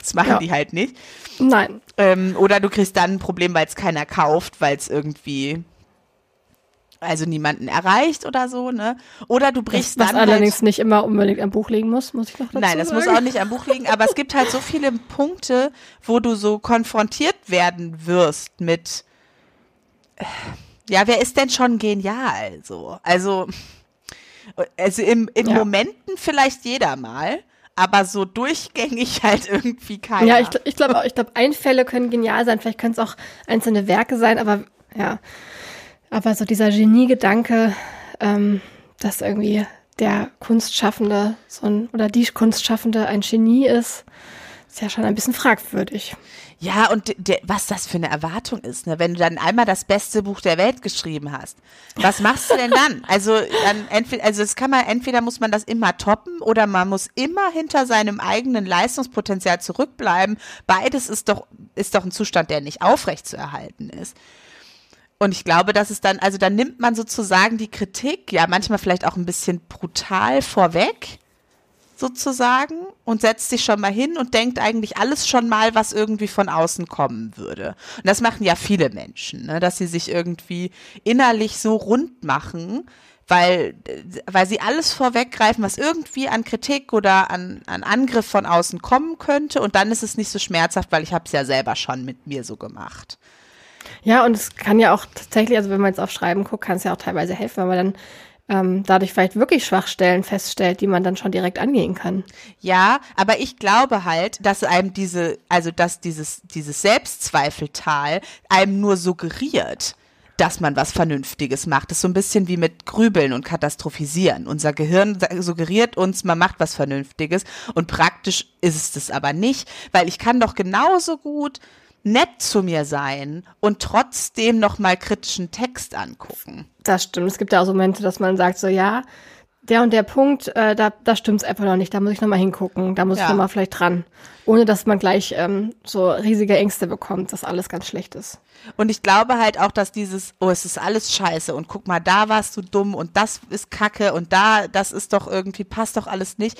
Das machen ja. die halt nicht. Nein. Ähm, oder du kriegst dann ein Problem, weil es keiner kauft, weil es irgendwie also niemanden erreicht oder so, ne? Oder du brichst das, was dann. Was allerdings halt, nicht immer unbedingt am Buch liegen muss, muss ich noch dazu Nein, das sagen. muss auch nicht am Buch liegen, aber es gibt halt so viele Punkte, wo du so konfrontiert werden wirst mit äh, ja, wer ist denn schon genial so? Also also im, in ja. Momenten vielleicht jeder mal, aber so durchgängig halt irgendwie keiner. Ja, ich, ich glaube ich glaube, Einfälle können genial sein, vielleicht können es auch einzelne Werke sein, aber ja. Aber so dieser Geniegedanke, ähm, dass irgendwie der Kunstschaffende so ein, oder die Kunstschaffende ein Genie ist, ist ja schon ein bisschen fragwürdig. Ja, und de, was das für eine Erwartung ist, ne? wenn du dann einmal das beste Buch der Welt geschrieben hast. Was machst du denn dann? Also, dann entweder, also es kann man, entweder muss man das immer toppen oder man muss immer hinter seinem eigenen Leistungspotenzial zurückbleiben. Beides ist doch, ist doch ein Zustand, der nicht aufrecht zu erhalten ist. Und ich glaube, dass es dann, also dann nimmt man sozusagen die Kritik, ja, manchmal vielleicht auch ein bisschen brutal vorweg sozusagen und setzt sich schon mal hin und denkt eigentlich alles schon mal, was irgendwie von außen kommen würde. Und das machen ja viele Menschen, ne? dass sie sich irgendwie innerlich so rund machen, weil, weil sie alles vorweggreifen, was irgendwie an Kritik oder an, an Angriff von außen kommen könnte und dann ist es nicht so schmerzhaft, weil ich habe es ja selber schon mit mir so gemacht. Ja, und es kann ja auch tatsächlich, also wenn man jetzt auf Schreiben guckt, kann es ja auch teilweise helfen, wenn man dann ähm, dadurch vielleicht wirklich Schwachstellen feststellt, die man dann schon direkt angehen kann. Ja, aber ich glaube halt, dass einem diese, also dass dieses, dieses Selbstzweifeltal einem nur suggeriert, dass man was Vernünftiges macht. Das ist so ein bisschen wie mit Grübeln und Katastrophisieren. Unser Gehirn suggeriert uns, man macht was Vernünftiges und praktisch ist es das aber nicht, weil ich kann doch genauso gut nett zu mir sein und trotzdem noch mal kritischen Text angucken. Das stimmt. Es gibt ja auch so Momente, dass man sagt so, ja, der und der Punkt, äh, da, da stimmt es einfach noch nicht. Da muss ich noch mal hingucken. Da muss ja. ich noch mal vielleicht dran. Ohne, dass man gleich ähm, so riesige Ängste bekommt, dass alles ganz schlecht ist. Und ich glaube halt auch, dass dieses, oh, es ist alles scheiße und guck mal, da warst du dumm und das ist kacke und da, das ist doch irgendwie, passt doch alles nicht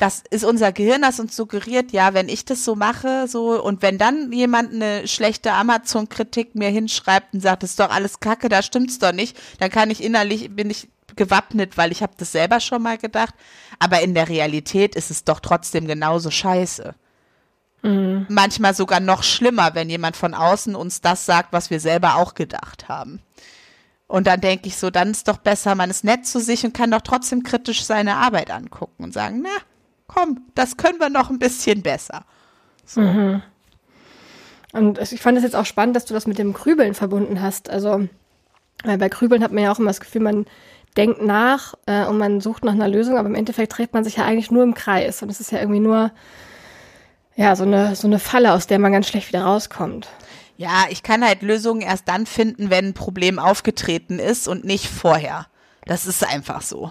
das ist unser Gehirn, das uns suggeriert, ja, wenn ich das so mache, so, und wenn dann jemand eine schlechte Amazon-Kritik mir hinschreibt und sagt, das ist doch alles Kacke, da stimmt's doch nicht, dann kann ich innerlich, bin ich, gewappnet, weil ich habe das selber schon mal gedacht. Aber in der Realität ist es doch trotzdem genauso scheiße. Mhm. Manchmal sogar noch schlimmer, wenn jemand von außen uns das sagt, was wir selber auch gedacht haben. Und dann denke ich so, dann ist doch besser, man ist nett zu sich und kann doch trotzdem kritisch seine Arbeit angucken und sagen, na, komm, das können wir noch ein bisschen besser. So. Mhm. Und ich fand es jetzt auch spannend, dass du das mit dem Grübeln verbunden hast. Also, weil bei Grübeln hat man ja auch immer das Gefühl, man denkt nach äh, und man sucht nach einer Lösung, aber im Endeffekt dreht man sich ja eigentlich nur im Kreis. Und es ist ja irgendwie nur, ja, so eine, so eine Falle, aus der man ganz schlecht wieder rauskommt. Ja, ich kann halt Lösungen erst dann finden, wenn ein Problem aufgetreten ist und nicht vorher. Das ist einfach so.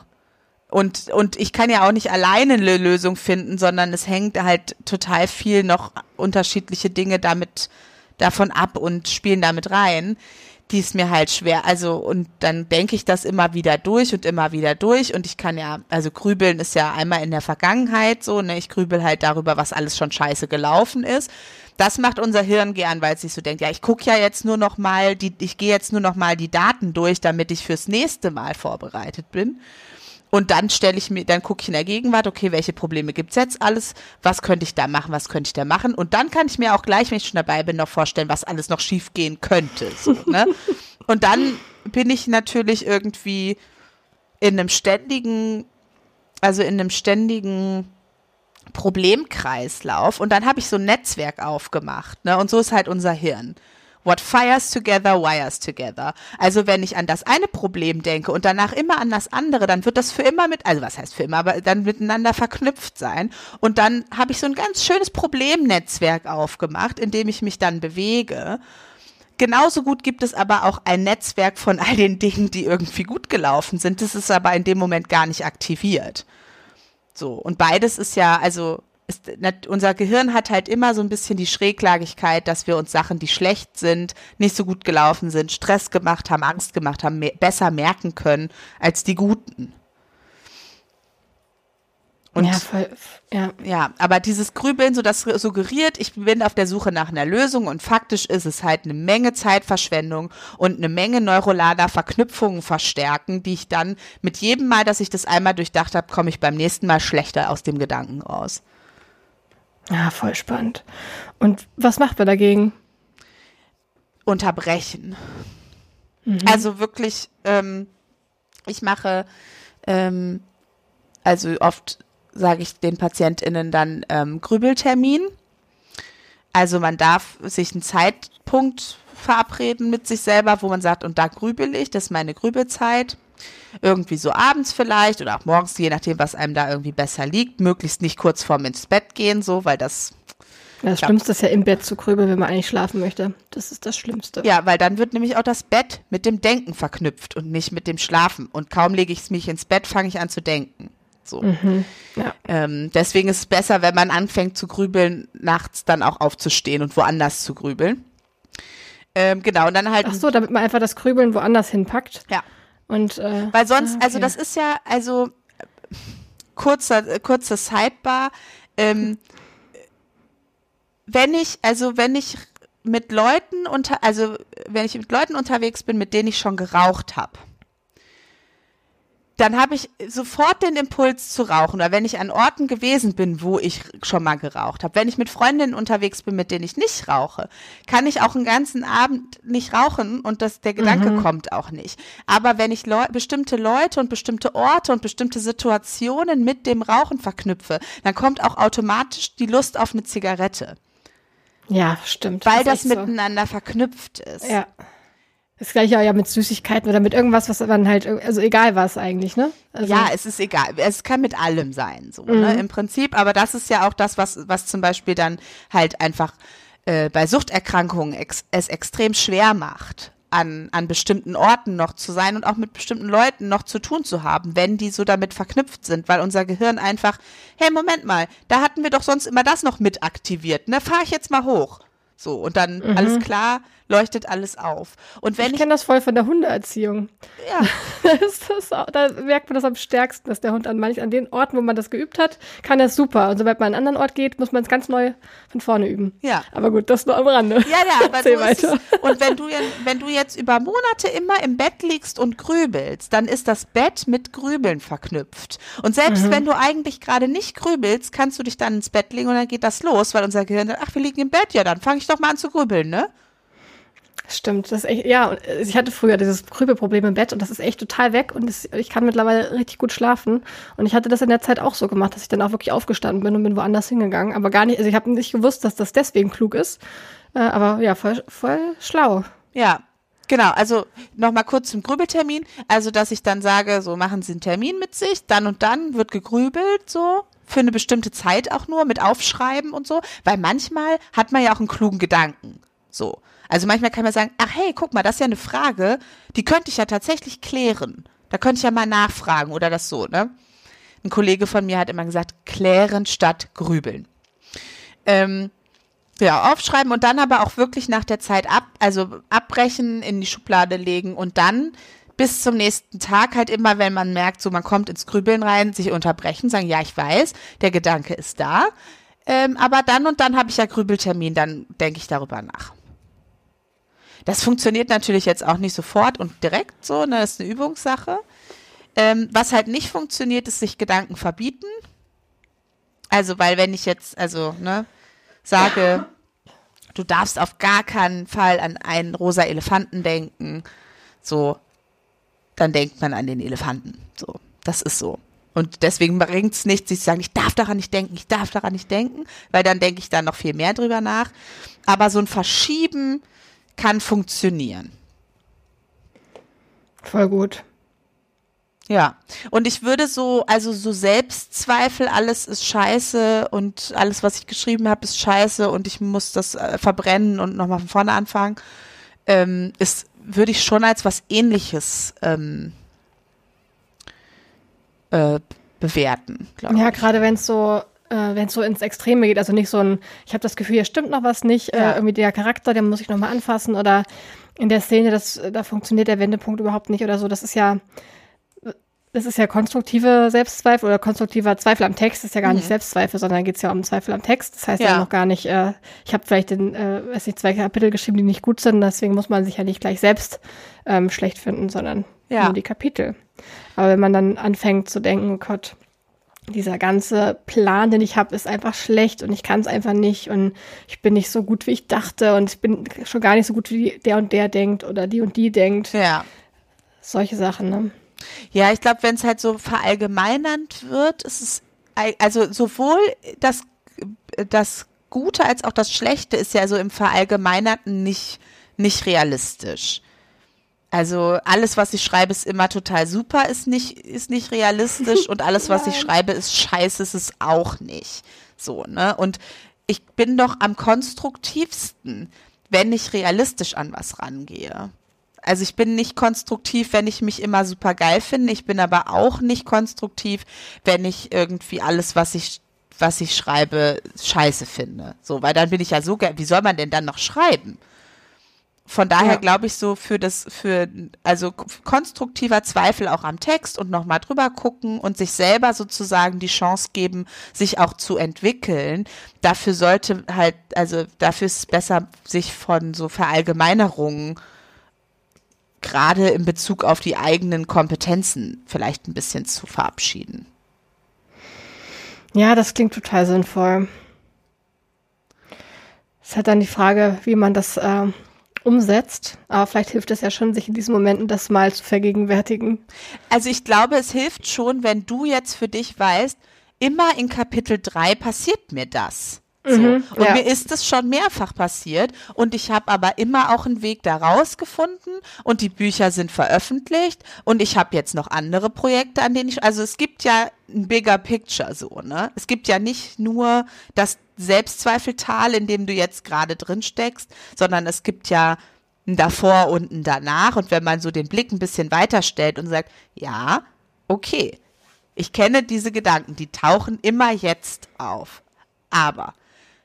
Und, und ich kann ja auch nicht alleine eine Lösung finden, sondern es hängt halt total viel noch unterschiedliche Dinge damit davon ab und spielen damit rein. Die ist mir halt schwer. Also, und dann denke ich das immer wieder durch und immer wieder durch. Und ich kann ja, also grübeln ist ja einmal in der Vergangenheit so, ne? Ich grübel halt darüber, was alles schon scheiße gelaufen ist. Das macht unser Hirn gern, weil es sich so denkt, ja, ich gucke ja jetzt nur noch mal die, ich gehe jetzt nur noch mal die Daten durch, damit ich fürs nächste Mal vorbereitet bin. Und dann stelle ich mir, dann gucke ich in der Gegenwart, okay, welche Probleme gibt's jetzt alles? Was könnte ich da machen? Was könnte ich da machen? Und dann kann ich mir auch gleich, wenn ich schon dabei bin, noch vorstellen, was alles noch schief gehen könnte. So, ne? Und dann bin ich natürlich irgendwie in einem ständigen, also in einem ständigen Problemkreislauf. Und dann habe ich so ein Netzwerk aufgemacht. Ne? Und so ist halt unser Hirn. What fires together, wires together. Also wenn ich an das eine Problem denke und danach immer an das andere, dann wird das für immer mit, also was heißt für immer, aber dann miteinander verknüpft sein. Und dann habe ich so ein ganz schönes Problemnetzwerk aufgemacht, in dem ich mich dann bewege. Genauso gut gibt es aber auch ein Netzwerk von all den Dingen, die irgendwie gut gelaufen sind. Das ist aber in dem Moment gar nicht aktiviert. So. Und beides ist ja, also ist, unser Gehirn hat halt immer so ein bisschen die Schräglagigkeit, dass wir uns Sachen, die schlecht sind, nicht so gut gelaufen sind, Stress gemacht haben, Angst gemacht haben, mehr, besser merken können als die guten. Und ja, voll, ja. ja, aber dieses Grübeln, so das suggeriert, ich bin auf der Suche nach einer Lösung und faktisch ist es halt eine Menge Zeitverschwendung und eine Menge neurolaler Verknüpfungen verstärken, die ich dann mit jedem Mal, dass ich das einmal durchdacht habe, komme ich beim nächsten Mal schlechter aus dem Gedanken raus. Ja, voll spannend. Und was macht man dagegen? Unterbrechen. Mhm. Also wirklich, ähm, ich mache, ähm, also oft sage ich den PatientInnen dann ähm, Grübeltermin. Also man darf sich einen Zeitpunkt verabreden mit sich selber, wo man sagt, und da grübel ich, das ist meine Grübelzeit irgendwie so abends vielleicht oder auch morgens, je nachdem, was einem da irgendwie besser liegt. Möglichst nicht kurz vorm ins Bett gehen, so, weil das das Schlimmste ist ja im Bett zu grübeln, wenn man eigentlich schlafen möchte. Das ist das Schlimmste. Ja, weil dann wird nämlich auch das Bett mit dem Denken verknüpft und nicht mit dem Schlafen. Und kaum lege ich mich ins Bett, fange ich an zu denken. So. Mhm, ja. ähm, deswegen ist es besser, wenn man anfängt zu grübeln, nachts dann auch aufzustehen und woanders zu grübeln. Ähm, genau, und dann halt. Ach so, damit man einfach das Grübeln woanders hinpackt. Ja. Und, äh, Weil sonst, ah, also okay. also das ist ja, also kurzer, kurzer Sidebar, ähm, wenn ich, also wenn ich mit Leuten unter, also wenn ich mit Leuten unterwegs bin, mit denen ich schon geraucht habe, dann habe ich sofort den Impuls zu rauchen. Oder wenn ich an Orten gewesen bin, wo ich schon mal geraucht habe. Wenn ich mit Freundinnen unterwegs bin, mit denen ich nicht rauche, kann ich auch einen ganzen Abend nicht rauchen und das, der Gedanke mhm. kommt auch nicht. Aber wenn ich Leu bestimmte Leute und bestimmte Orte und bestimmte Situationen mit dem Rauchen verknüpfe, dann kommt auch automatisch die Lust auf eine Zigarette. Ja, stimmt. Weil das, das miteinander so. verknüpft ist. Ja. Das gleiche auch ja mit Süßigkeiten oder mit irgendwas, was dann halt, also egal was eigentlich, ne? Also ja, es ist egal. Es kann mit allem sein, so, ne, mhm. ne, im Prinzip. Aber das ist ja auch das, was, was zum Beispiel dann halt einfach äh, bei Suchterkrankungen ex es extrem schwer macht, an, an bestimmten Orten noch zu sein und auch mit bestimmten Leuten noch zu tun zu haben, wenn die so damit verknüpft sind, weil unser Gehirn einfach, hey, Moment mal, da hatten wir doch sonst immer das noch mit aktiviert, ne? Fahr ich jetzt mal hoch. So, und dann mhm. alles klar, leuchtet alles auf. Und wenn ich, ich kenne das voll von der Hundeerziehung. Ja. das da merkt man das am stärksten, dass der Hund an manchen, an den Orten, wo man das geübt hat, kann er super. Und sobald man an einen anderen Ort geht, muss man es ganz neu von vorne üben. Ja. Aber gut, das nur am Rande. Ja, ja, aber so weiter. Es, und wenn du, wenn du jetzt über Monate immer im Bett liegst und grübelst, dann ist das Bett mit Grübeln verknüpft. Und selbst mhm. wenn du eigentlich gerade nicht grübelst, kannst du dich dann ins Bett legen und dann geht das los, weil unser Gehirn sagt, ach, wir liegen im Bett, ja, dann fange ich doch mal an zu grübeln, ne? Stimmt, das ist echt, ja, ich hatte früher dieses Grübelproblem im Bett und das ist echt total weg und das, ich kann mittlerweile richtig gut schlafen. Und ich hatte das in der Zeit auch so gemacht, dass ich dann auch wirklich aufgestanden bin und bin woanders hingegangen. Aber gar nicht, also ich habe nicht gewusst, dass das deswegen klug ist. Äh, aber ja, voll, voll schlau. Ja, Genau, also nochmal kurz zum Grübeltermin. Also, dass ich dann sage, so machen Sie einen Termin mit sich, dann und dann wird gegrübelt, so für eine bestimmte Zeit auch nur mit Aufschreiben und so, weil manchmal hat man ja auch einen klugen Gedanken. So. Also manchmal kann man sagen, ach hey, guck mal, das ist ja eine Frage, die könnte ich ja tatsächlich klären. Da könnte ich ja mal nachfragen oder das so, ne? Ein Kollege von mir hat immer gesagt, klären statt grübeln. Ähm, ja, aufschreiben und dann aber auch wirklich nach der Zeit ab, also abbrechen, in die Schublade legen und dann bis zum nächsten Tag halt immer, wenn man merkt, so man kommt ins Grübeln rein, sich unterbrechen, sagen, ja, ich weiß, der Gedanke ist da, ähm, aber dann und dann habe ich ja Grübeltermin, dann denke ich darüber nach. Das funktioniert natürlich jetzt auch nicht sofort und direkt so, ne, das ist eine Übungssache. Ähm, was halt nicht funktioniert, ist sich Gedanken verbieten. Also, weil wenn ich jetzt, also, ne, sage, du darfst auf gar keinen Fall an einen rosa Elefanten denken, so, dann denkt man an den Elefanten. So, das ist so. Und deswegen bringt es nichts, sich zu sagen, ich darf daran nicht denken, ich darf daran nicht denken, weil dann denke ich da noch viel mehr drüber nach. Aber so ein Verschieben kann funktionieren. Voll gut. Ja, und ich würde so, also so Selbstzweifel, alles ist scheiße und alles, was ich geschrieben habe, ist scheiße und ich muss das äh, verbrennen und nochmal von vorne anfangen, ähm, ist, würde ich schon als was ähnliches ähm, äh, bewerten, glaube ich. Ja, gerade wenn es so äh, wenn es so ins Extreme geht, also nicht so ein, ich habe das Gefühl, hier stimmt noch was nicht, äh, ja. äh, irgendwie der Charakter, den muss ich nochmal anfassen oder in der Szene, das, da funktioniert der Wendepunkt überhaupt nicht oder so. Das ist ja, das ist ja konstruktive Selbstzweifel oder konstruktiver Zweifel am Text, das ist ja gar mhm. nicht Selbstzweifel, sondern geht es ja um Zweifel am Text. Das heißt ja, ja noch gar nicht, äh, ich habe vielleicht den, äh, weiß nicht, zwei Kapitel geschrieben, die nicht gut sind, deswegen muss man sich ja nicht gleich selbst ähm, schlecht finden, sondern ja. nur die Kapitel. Aber wenn man dann anfängt zu denken, oh Gott, dieser ganze Plan, den ich habe, ist einfach schlecht und ich kann es einfach nicht und ich bin nicht so gut, wie ich dachte und ich bin schon gar nicht so gut, wie der und der denkt oder die und die denkt. Ja. Solche Sachen, ne? Ja, ich glaube, wenn es halt so verallgemeinernd wird, ist es also sowohl das das Gute als auch das Schlechte ist ja so im Verallgemeinerten nicht nicht realistisch. Also alles, was ich schreibe, ist immer total super, ist nicht, ist nicht realistisch und alles, was ich schreibe, ist scheiße, ist es auch nicht. So, ne? Und ich bin doch am konstruktivsten, wenn ich realistisch an was rangehe. Also ich bin nicht konstruktiv, wenn ich mich immer super geil finde. Ich bin aber auch nicht konstruktiv, wenn ich irgendwie alles, was ich was ich schreibe, scheiße finde. So, weil dann bin ich ja so geil. Wie soll man denn dann noch schreiben? Von daher ja. glaube ich so für das, für, also konstruktiver Zweifel auch am Text und nochmal drüber gucken und sich selber sozusagen die Chance geben, sich auch zu entwickeln. Dafür sollte halt, also dafür ist es besser, sich von so Verallgemeinerungen gerade in Bezug auf die eigenen Kompetenzen vielleicht ein bisschen zu verabschieden. Ja, das klingt total sinnvoll. Es ist halt dann die Frage, wie man das äh, umsetzt. Aber vielleicht hilft es ja schon, sich in diesen Momenten das mal zu vergegenwärtigen. Also ich glaube, es hilft schon, wenn du jetzt für dich weißt, immer in Kapitel 3 passiert mir das. So. Mhm, und ja. mir ist es schon mehrfach passiert und ich habe aber immer auch einen Weg da rausgefunden und die Bücher sind veröffentlicht und ich habe jetzt noch andere Projekte, an denen ich, also es gibt ja ein bigger picture so, ne? Es gibt ja nicht nur das Selbstzweifeltal, in dem du jetzt gerade drin steckst, sondern es gibt ja ein davor und ein danach und wenn man so den Blick ein bisschen weiter stellt und sagt, ja, okay, ich kenne diese Gedanken, die tauchen immer jetzt auf. Aber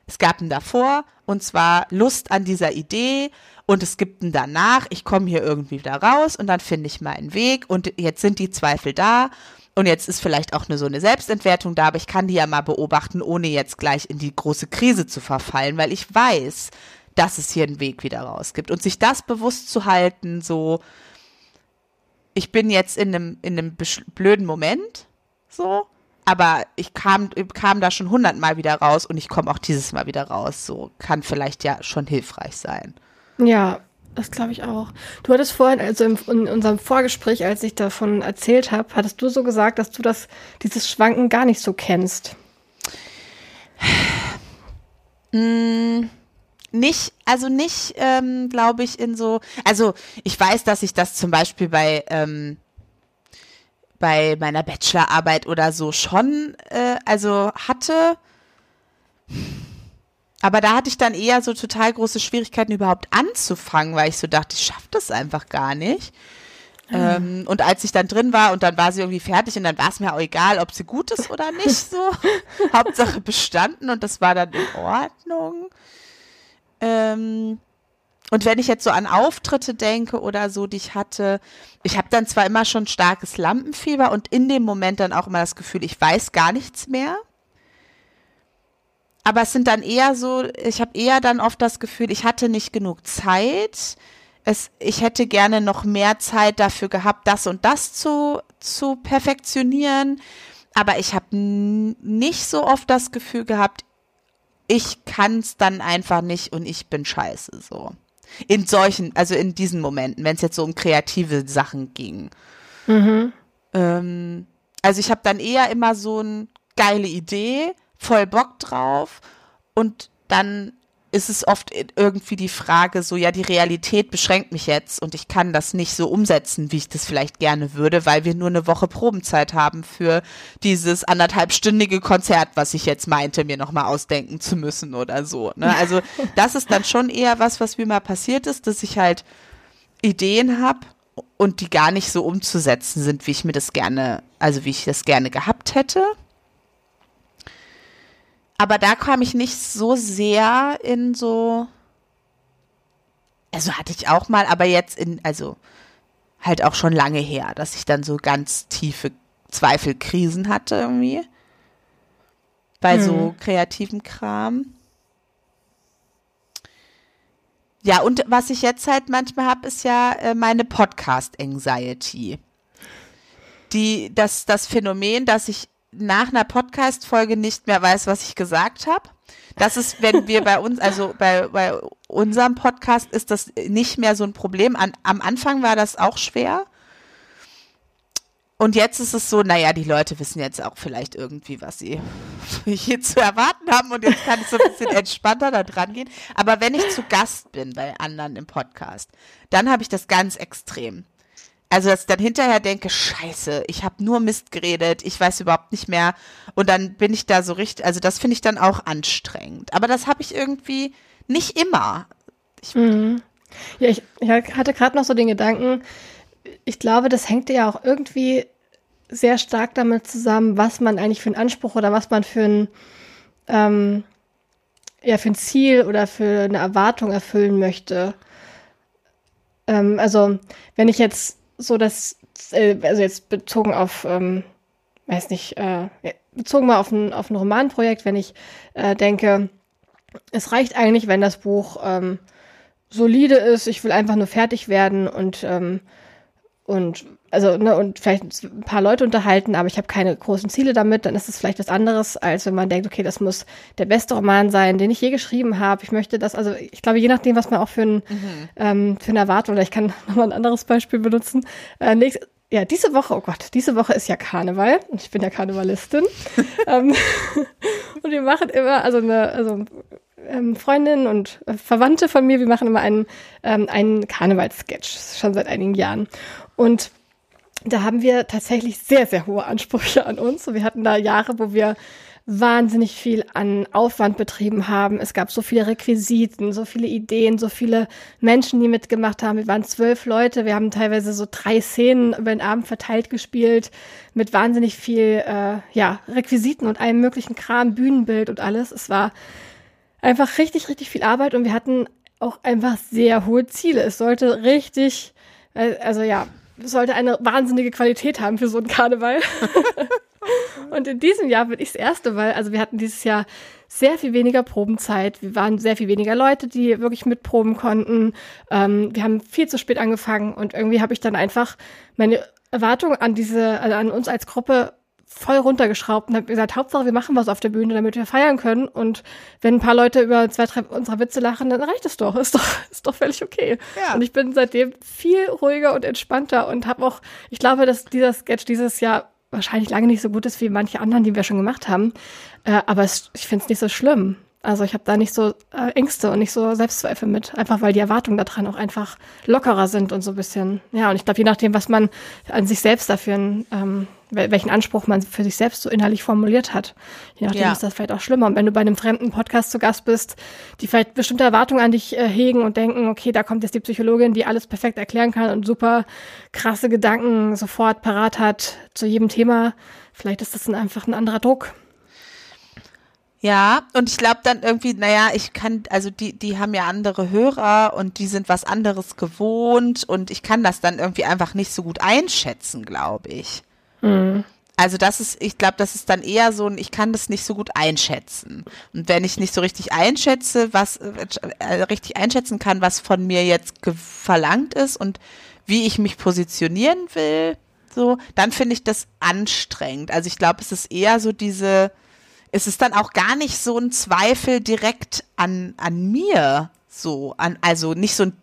es gab ein davor und zwar Lust an dieser Idee und es gibt einen danach, ich komme hier irgendwie wieder raus und dann finde ich meinen Weg und jetzt sind die Zweifel da und jetzt ist vielleicht auch eine, so eine Selbstentwertung da, aber ich kann die ja mal beobachten, ohne jetzt gleich in die große Krise zu verfallen, weil ich weiß, dass es hier einen Weg wieder raus gibt. Und sich das bewusst zu halten, so, ich bin jetzt in einem, in einem blöden Moment, so, aber ich kam, kam da schon hundertmal wieder raus und ich komme auch dieses Mal wieder raus. So kann vielleicht ja schon hilfreich sein. Ja, das glaube ich auch. Du hattest vorhin, also im, in unserem Vorgespräch, als ich davon erzählt habe, hattest du so gesagt, dass du das, dieses Schwanken gar nicht so kennst. Mm, nicht, also nicht, ähm, glaube ich, in so, also ich weiß, dass ich das zum Beispiel bei, ähm, bei meiner Bachelorarbeit oder so schon, äh, also hatte. Aber da hatte ich dann eher so total große Schwierigkeiten überhaupt anzufangen, weil ich so dachte, ich schaffe das einfach gar nicht. Mhm. Ähm, und als ich dann drin war und dann war sie irgendwie fertig und dann war es mir auch egal, ob sie gut ist oder nicht so. Hauptsache bestanden und das war dann in Ordnung. Ähm, und wenn ich jetzt so an Auftritte denke oder so, die ich hatte, ich habe dann zwar immer schon starkes Lampenfieber und in dem Moment dann auch immer das Gefühl, ich weiß gar nichts mehr aber es sind dann eher so, ich habe eher dann oft das Gefühl, ich hatte nicht genug Zeit. Es, ich hätte gerne noch mehr Zeit dafür gehabt, das und das zu, zu perfektionieren. Aber ich habe nicht so oft das Gefühl gehabt, ich kann es dann einfach nicht und ich bin scheiße so. In solchen, also in diesen Momenten, wenn es jetzt so um kreative Sachen ging. Mhm. Ähm, also ich habe dann eher immer so eine geile Idee voll Bock drauf und dann ist es oft irgendwie die Frage so, ja, die Realität beschränkt mich jetzt und ich kann das nicht so umsetzen, wie ich das vielleicht gerne würde, weil wir nur eine Woche Probenzeit haben für dieses anderthalbstündige Konzert, was ich jetzt meinte, mir nochmal ausdenken zu müssen oder so. Ne? Also das ist dann schon eher was, was mir mal passiert ist, dass ich halt Ideen habe und die gar nicht so umzusetzen sind, wie ich mir das gerne, also wie ich das gerne gehabt hätte aber da kam ich nicht so sehr in so. Also hatte ich auch mal, aber jetzt in, also halt auch schon lange her, dass ich dann so ganz tiefe Zweifelkrisen hatte irgendwie. Bei hm. so kreativen Kram. Ja, und was ich jetzt halt manchmal habe, ist ja äh, meine Podcast-Anxiety. Die, das, das Phänomen, dass ich nach einer Podcast-Folge nicht mehr weiß, was ich gesagt habe. Das ist, wenn wir bei uns, also bei, bei unserem Podcast ist das nicht mehr so ein Problem. An, am Anfang war das auch schwer. Und jetzt ist es so, naja, die Leute wissen jetzt auch vielleicht irgendwie, was sie hier zu erwarten haben und jetzt kann ich so ein bisschen entspannter da dran gehen. Aber wenn ich zu Gast bin bei anderen im Podcast, dann habe ich das ganz extrem. Also, dass ich dann hinterher denke, scheiße, ich habe nur Mist geredet, ich weiß überhaupt nicht mehr. Und dann bin ich da so richtig, also das finde ich dann auch anstrengend. Aber das habe ich irgendwie nicht immer. Ich, mhm. Ja, ich, ich hatte gerade noch so den Gedanken, ich glaube, das hängt ja auch irgendwie sehr stark damit zusammen, was man eigentlich für einen Anspruch oder was man für ein, ähm, ja, für ein Ziel oder für eine Erwartung erfüllen möchte. Ähm, also, wenn ich jetzt so, dass, äh, also jetzt bezogen auf, ähm, weiß nicht, äh, bezogen mal auf ein, auf ein Romanprojekt, wenn ich äh, denke, es reicht eigentlich, wenn das Buch ähm, solide ist, ich will einfach nur fertig werden und ähm, und also ne, und vielleicht ein paar Leute unterhalten, aber ich habe keine großen Ziele damit, dann ist es vielleicht was anderes, als wenn man denkt, okay, das muss der beste Roman sein, den ich je geschrieben habe. Ich möchte das, also ich glaube, je nachdem, was man auch für, ein, mhm. ähm, für eine Erwartung, oder ich kann nochmal ein anderes Beispiel benutzen. Äh, nächst, ja, diese Woche, oh Gott, diese Woche ist ja Karneval und ich bin ja Karnevalistin. ähm, und wir machen immer, also eine, also ähm, Freundin und Verwandte von mir, wir machen immer einen, ähm, einen Karnevalssketch, schon seit einigen Jahren. Und da haben wir tatsächlich sehr, sehr hohe Ansprüche an uns. Wir hatten da Jahre, wo wir wahnsinnig viel an Aufwand betrieben haben. Es gab so viele Requisiten, so viele Ideen, so viele Menschen, die mitgemacht haben. Wir waren zwölf Leute. Wir haben teilweise so drei Szenen über den Abend verteilt gespielt mit wahnsinnig viel, äh, ja, Requisiten und allem möglichen Kram, Bühnenbild und alles. Es war einfach richtig, richtig viel Arbeit und wir hatten auch einfach sehr hohe Ziele. Es sollte richtig, äh, also ja, sollte eine wahnsinnige Qualität haben für so einen Karneval. und in diesem Jahr bin ich das erste, weil, also wir hatten dieses Jahr sehr viel weniger Probenzeit. Wir waren sehr viel weniger Leute, die wirklich mitproben konnten. Ähm, wir haben viel zu spät angefangen und irgendwie habe ich dann einfach meine Erwartungen an diese, also an uns als Gruppe voll runtergeschraubt und habe gesagt, Hauptsache wir machen was auf der Bühne, damit wir feiern können. Und wenn ein paar Leute über zwei, drei unserer Witze lachen, dann reicht es doch. Ist doch, ist doch völlig okay. Ja. Und ich bin seitdem viel ruhiger und entspannter und habe auch, ich glaube, dass dieser Sketch dieses Jahr wahrscheinlich lange nicht so gut ist wie manche anderen, die wir schon gemacht haben. Äh, aber es, ich finde es nicht so schlimm. Also ich habe da nicht so äh, Ängste und nicht so Selbstzweifel mit, einfach weil die Erwartungen daran auch einfach lockerer sind und so ein bisschen. Ja, und ich glaube, je nachdem, was man an sich selbst dafür, ähm, welchen Anspruch man für sich selbst so innerlich formuliert hat, je nachdem ja. ist das vielleicht auch schlimmer. Und wenn du bei einem fremden Podcast zu Gast bist, die vielleicht bestimmte Erwartungen an dich äh, hegen und denken, okay, da kommt jetzt die Psychologin, die alles perfekt erklären kann und super krasse Gedanken sofort parat hat zu jedem Thema, vielleicht ist das dann einfach ein anderer Druck. Ja, und ich glaube dann irgendwie, naja, ich kann, also die, die haben ja andere Hörer und die sind was anderes gewohnt und ich kann das dann irgendwie einfach nicht so gut einschätzen, glaube ich. Mhm. Also das ist, ich glaube, das ist dann eher so ein, ich kann das nicht so gut einschätzen. Und wenn ich nicht so richtig einschätze, was äh, richtig einschätzen kann, was von mir jetzt verlangt ist und wie ich mich positionieren will, so, dann finde ich das anstrengend. Also ich glaube, es ist eher so diese, es ist dann auch gar nicht so ein Zweifel direkt an, an mir, so, an, also nicht so ein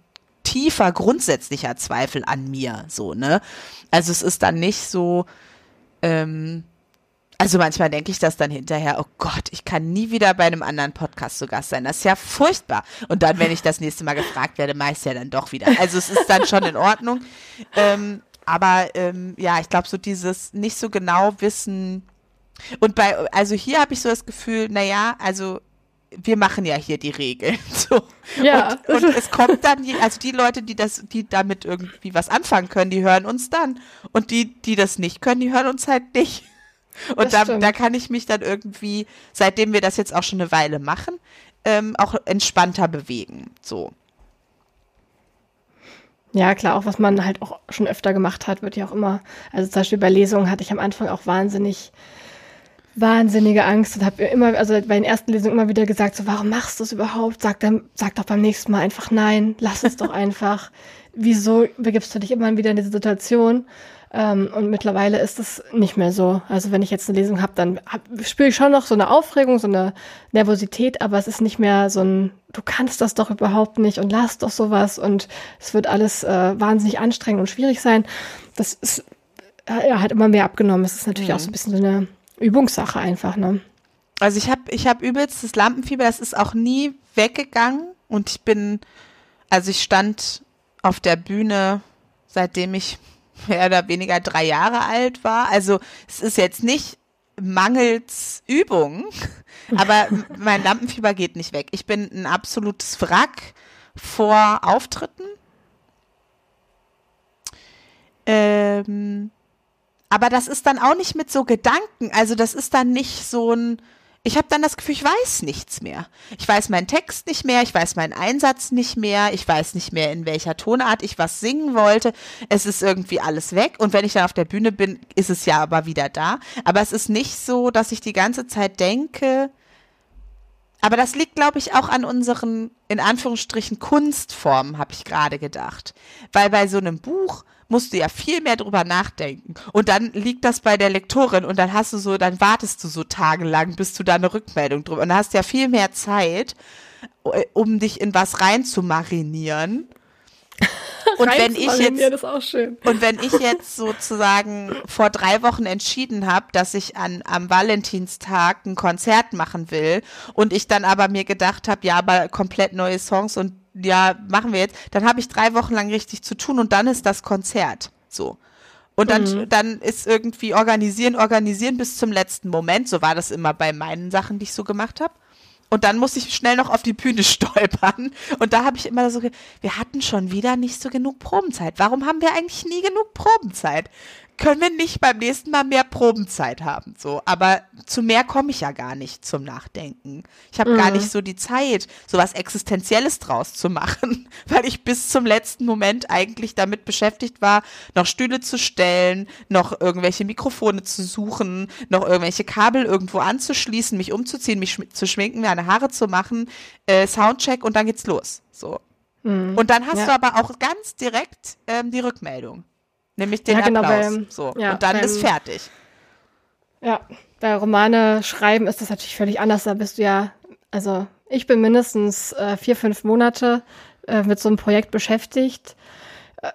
tiefer, grundsätzlicher Zweifel an mir, so, ne? Also es ist dann nicht so, ähm, also manchmal denke ich das dann hinterher, oh Gott, ich kann nie wieder bei einem anderen Podcast zu Gast sein. Das ist ja furchtbar. Und dann, wenn ich das nächste Mal gefragt werde, meist ja dann doch wieder. Also es ist dann schon in Ordnung. Ähm, aber ähm, ja, ich glaube, so dieses nicht so genau wissen, und bei, also hier habe ich so das Gefühl, naja, also wir machen ja hier die Regeln. So. Ja. Und, und, es kommt dann, also die Leute, die das, die damit irgendwie was anfangen können, die hören uns dann. Und die, die das nicht können, die hören uns halt nicht. Und da, da kann ich mich dann irgendwie, seitdem wir das jetzt auch schon eine Weile machen, ähm, auch entspannter bewegen. So. Ja, klar, auch was man halt auch schon öfter gemacht hat, wird ja auch immer, also zum Beispiel bei Lesungen hatte ich am Anfang auch wahnsinnig wahnsinnige Angst und habe immer, also bei den ersten Lesungen immer wieder gesagt, so, warum machst du es überhaupt? Sag dann, sag doch beim nächsten Mal einfach nein, lass es doch einfach. Wieso begibst du dich immer wieder in diese Situation? Ähm, und mittlerweile ist es nicht mehr so. Also wenn ich jetzt eine Lesung habe, dann hab, spüre ich schon noch so eine Aufregung, so eine Nervosität, aber es ist nicht mehr so ein, du kannst das doch überhaupt nicht und lass doch sowas und es wird alles äh, wahnsinnig anstrengend und schwierig sein. Das ist äh, ja, hat immer mehr abgenommen. Es ist natürlich mhm. auch so ein bisschen so eine Übungssache einfach, ne? Also ich habe ich hab übelst das Lampenfieber, das ist auch nie weggegangen und ich bin, also ich stand auf der Bühne, seitdem ich mehr oder weniger drei Jahre alt war. Also es ist jetzt nicht mangels Übung, aber mein Lampenfieber geht nicht weg. Ich bin ein absolutes Wrack vor Auftritten. Ähm, aber das ist dann auch nicht mit so Gedanken. Also das ist dann nicht so ein, ich habe dann das Gefühl, ich weiß nichts mehr. Ich weiß meinen Text nicht mehr, ich weiß meinen Einsatz nicht mehr, ich weiß nicht mehr, in welcher Tonart ich was singen wollte. Es ist irgendwie alles weg. Und wenn ich dann auf der Bühne bin, ist es ja aber wieder da. Aber es ist nicht so, dass ich die ganze Zeit denke, aber das liegt, glaube ich, auch an unseren, in Anführungsstrichen, Kunstformen, habe ich gerade gedacht. Weil bei so einem Buch musst du ja viel mehr drüber nachdenken. Und dann liegt das bei der Lektorin und dann hast du so, dann wartest du so tagelang, bis du da eine Rückmeldung drüber. Und dann hast du ja viel mehr Zeit, äh, um dich in was rein zu marinieren. Und wenn ich jetzt und wenn ich jetzt sozusagen vor drei Wochen entschieden habe, dass ich an am Valentinstag ein Konzert machen will und ich dann aber mir gedacht habe, ja, aber komplett neue Songs und ja, machen wir jetzt, dann habe ich drei Wochen lang richtig zu tun und dann ist das Konzert. So. Und dann, mhm. dann ist irgendwie organisieren, organisieren bis zum letzten Moment. So war das immer bei meinen Sachen, die ich so gemacht habe. Und dann muss ich schnell noch auf die Bühne stolpern. Und da habe ich immer so, wir hatten schon wieder nicht so genug Probenzeit. Warum haben wir eigentlich nie genug Probenzeit? Können wir nicht beim nächsten Mal mehr Probenzeit haben? So, aber zu mehr komme ich ja gar nicht zum Nachdenken. Ich habe mhm. gar nicht so die Zeit, so was Existenzielles draus zu machen, weil ich bis zum letzten Moment eigentlich damit beschäftigt war, noch Stühle zu stellen, noch irgendwelche Mikrofone zu suchen, noch irgendwelche Kabel irgendwo anzuschließen, mich umzuziehen, mich sch zu schminken, meine Haare zu machen, äh, Soundcheck und dann geht's los. So. Mhm. Und dann hast ja. du aber auch ganz direkt ähm, die Rückmeldung. Nämlich den ja, genau, Applaus. Weil, so. Ja, und dann beim, ist fertig. Ja, bei Romane schreiben ist das natürlich völlig anders. Da bist du ja, also ich bin mindestens äh, vier, fünf Monate äh, mit so einem Projekt beschäftigt.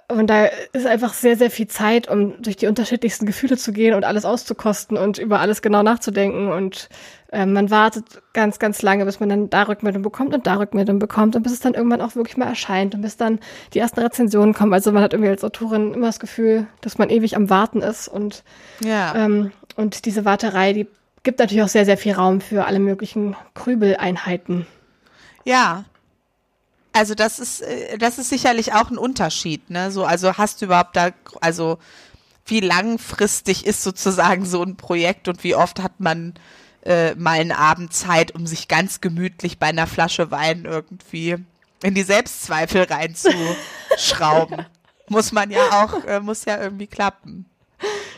Und da ist einfach sehr, sehr viel Zeit, um durch die unterschiedlichsten Gefühle zu gehen und alles auszukosten und über alles genau nachzudenken. Und äh, man wartet ganz, ganz lange, bis man dann da Rückmeldung bekommt und da Rückmeldung bekommt und bis es dann irgendwann auch wirklich mal erscheint und bis dann die ersten Rezensionen kommen. Also man hat irgendwie als Autorin immer das Gefühl, dass man ewig am Warten ist. Und, ja. ähm, und diese Warterei, die gibt natürlich auch sehr, sehr viel Raum für alle möglichen Krübeleinheiten. Ja, also das ist, äh, das ist sicherlich auch ein Unterschied, ne? So, also hast du überhaupt da, also wie langfristig ist sozusagen so ein Projekt und wie oft hat man äh, mal einen Abend Zeit, um sich ganz gemütlich bei einer Flasche Wein irgendwie in die Selbstzweifel reinzuschrauben. muss man ja auch, äh, muss ja irgendwie klappen.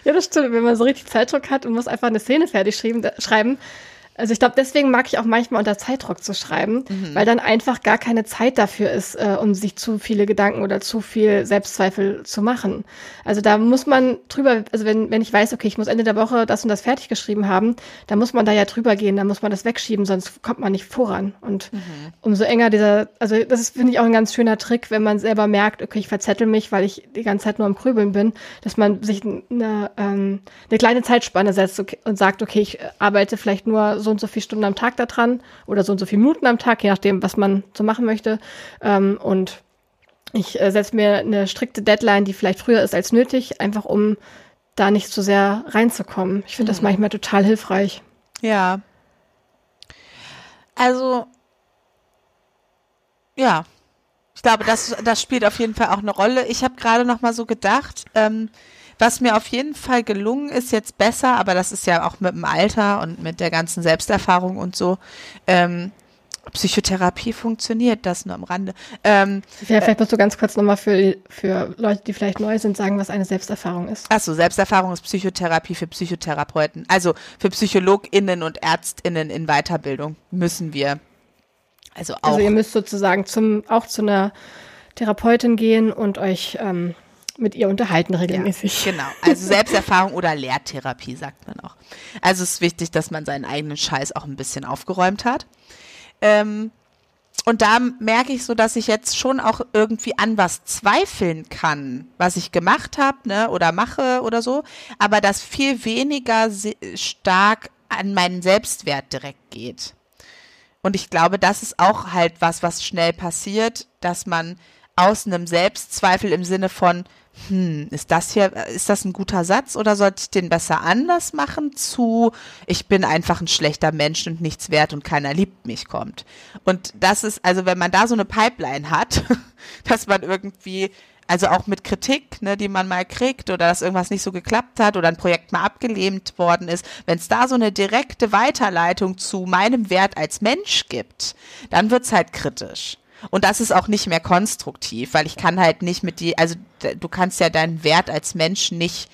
Ja, das stimmt. Wenn man so richtig Zeitdruck hat und muss einfach eine Szene fertig schreiben, also ich glaube, deswegen mag ich auch manchmal unter Zeitdruck zu schreiben, mhm. weil dann einfach gar keine Zeit dafür ist, äh, um sich zu viele Gedanken oder zu viel Selbstzweifel zu machen. Also da muss man drüber, also wenn, wenn ich weiß, okay, ich muss Ende der Woche das und das fertig geschrieben haben, dann muss man da ja drüber gehen, dann muss man das wegschieben, sonst kommt man nicht voran. Und mhm. umso enger dieser, also das ist, finde ich, auch ein ganz schöner Trick, wenn man selber merkt, okay, ich verzettel mich, weil ich die ganze Zeit nur am Krübeln bin, dass man sich eine, ähm, eine kleine Zeitspanne setzt und sagt, okay, ich arbeite vielleicht nur so so und so viele Stunden am Tag da dran oder so und so viele Minuten am Tag, je nachdem, was man so machen möchte. Ähm, und ich äh, setze mir eine strikte Deadline, die vielleicht früher ist als nötig, einfach um da nicht so sehr reinzukommen. Ich finde mhm. das manchmal total hilfreich. Ja. Also, ja. Ich glaube, das, das spielt auf jeden Fall auch eine Rolle. Ich habe gerade noch mal so gedacht, ähm, was mir auf jeden Fall gelungen ist, jetzt besser, aber das ist ja auch mit dem Alter und mit der ganzen Selbsterfahrung und so, ähm, Psychotherapie funktioniert, das nur am Rande. Ähm, ja, vielleicht musst du ganz kurz nochmal für, für Leute, die vielleicht neu sind, sagen, was eine Selbsterfahrung ist. Achso, Selbsterfahrung ist Psychotherapie für Psychotherapeuten. Also für PsychologInnen und ÄrztInnen in Weiterbildung müssen wir. Also, also auch. Also ihr müsst sozusagen zum, auch zu einer Therapeutin gehen und euch ähm, mit ihr unterhalten regelmäßig. Ja, genau. Also Selbsterfahrung oder Lehrtherapie sagt man auch. Also es ist wichtig, dass man seinen eigenen Scheiß auch ein bisschen aufgeräumt hat. Ähm, und da merke ich so, dass ich jetzt schon auch irgendwie an was zweifeln kann, was ich gemacht habe, ne, oder mache oder so, aber das viel weniger stark an meinen Selbstwert direkt geht. Und ich glaube, das ist auch halt was, was schnell passiert, dass man aus einem Selbstzweifel im Sinne von, hm, ist das hier, ist das ein guter Satz oder sollte ich den besser anders machen zu, ich bin einfach ein schlechter Mensch und nichts wert und keiner liebt mich kommt. Und das ist, also wenn man da so eine Pipeline hat, dass man irgendwie, also auch mit Kritik, ne, die man mal kriegt oder dass irgendwas nicht so geklappt hat oder ein Projekt mal abgelehnt worden ist, wenn es da so eine direkte Weiterleitung zu meinem Wert als Mensch gibt, dann wird's halt kritisch. Und das ist auch nicht mehr konstruktiv, weil ich kann halt nicht mit dir, also du kannst ja deinen Wert als Mensch nicht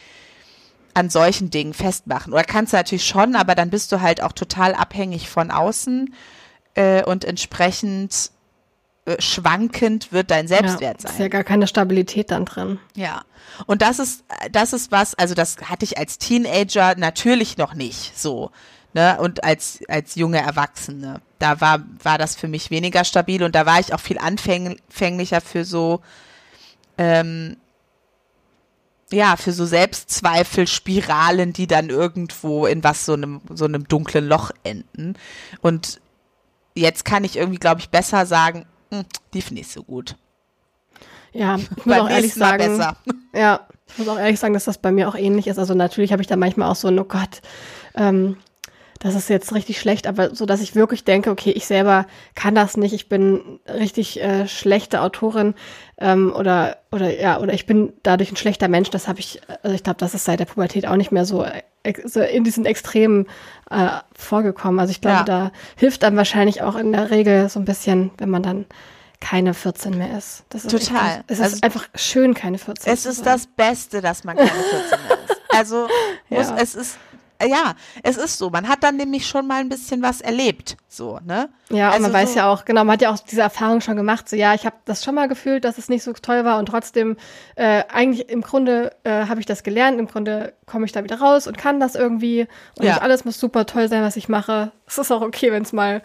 an solchen Dingen festmachen. Oder kannst du natürlich schon, aber dann bist du halt auch total abhängig von außen äh, und entsprechend äh, schwankend wird dein Selbstwert ja, sein. Ist ja gar keine Stabilität dann drin. Ja. Und das ist, das ist was, also das hatte ich als Teenager natürlich noch nicht so ne, und als, als junge Erwachsene. Da war, war das für mich weniger stabil und da war ich auch viel anfänglicher für so, ähm, ja, für so Selbstzweifelspiralen, die dann irgendwo in was so einem, so einem dunklen Loch enden. Und jetzt kann ich irgendwie, glaube ich, besser sagen, hm, die finde ich so gut. Ja, ich muss auch ehrlich sagen, ja, ich muss auch ehrlich sagen, dass das bei mir auch ähnlich ist. Also natürlich habe ich da manchmal auch so, oh Gott, ähm, das ist jetzt richtig schlecht, aber so, dass ich wirklich denke, okay, ich selber kann das nicht, ich bin richtig äh, schlechte Autorin ähm, oder oder ja oder ich bin dadurch ein schlechter Mensch. Das habe ich, also ich glaube, das ist seit der Pubertät auch nicht mehr so, äh, so in diesen Extremen äh, vorgekommen. Also ich glaube, ja. da hilft einem wahrscheinlich auch in der Regel so ein bisschen, wenn man dann keine 14 mehr ist. Ist Total. Echt, es also, ist einfach schön, keine 14 Es ist das Beste, dass man keine 14 mehr ist. Also muss, ja. es ist ja, es ist so. Man hat dann nämlich schon mal ein bisschen was erlebt, so, ne? Ja, also und man so weiß ja auch, genau, man hat ja auch diese Erfahrung schon gemacht, so, ja, ich habe das schon mal gefühlt, dass es nicht so toll war und trotzdem, äh, eigentlich im Grunde äh, habe ich das gelernt, im Grunde komme ich da wieder raus und kann das irgendwie und ja. nicht alles muss super toll sein, was ich mache. Es ist auch okay, wenn es mal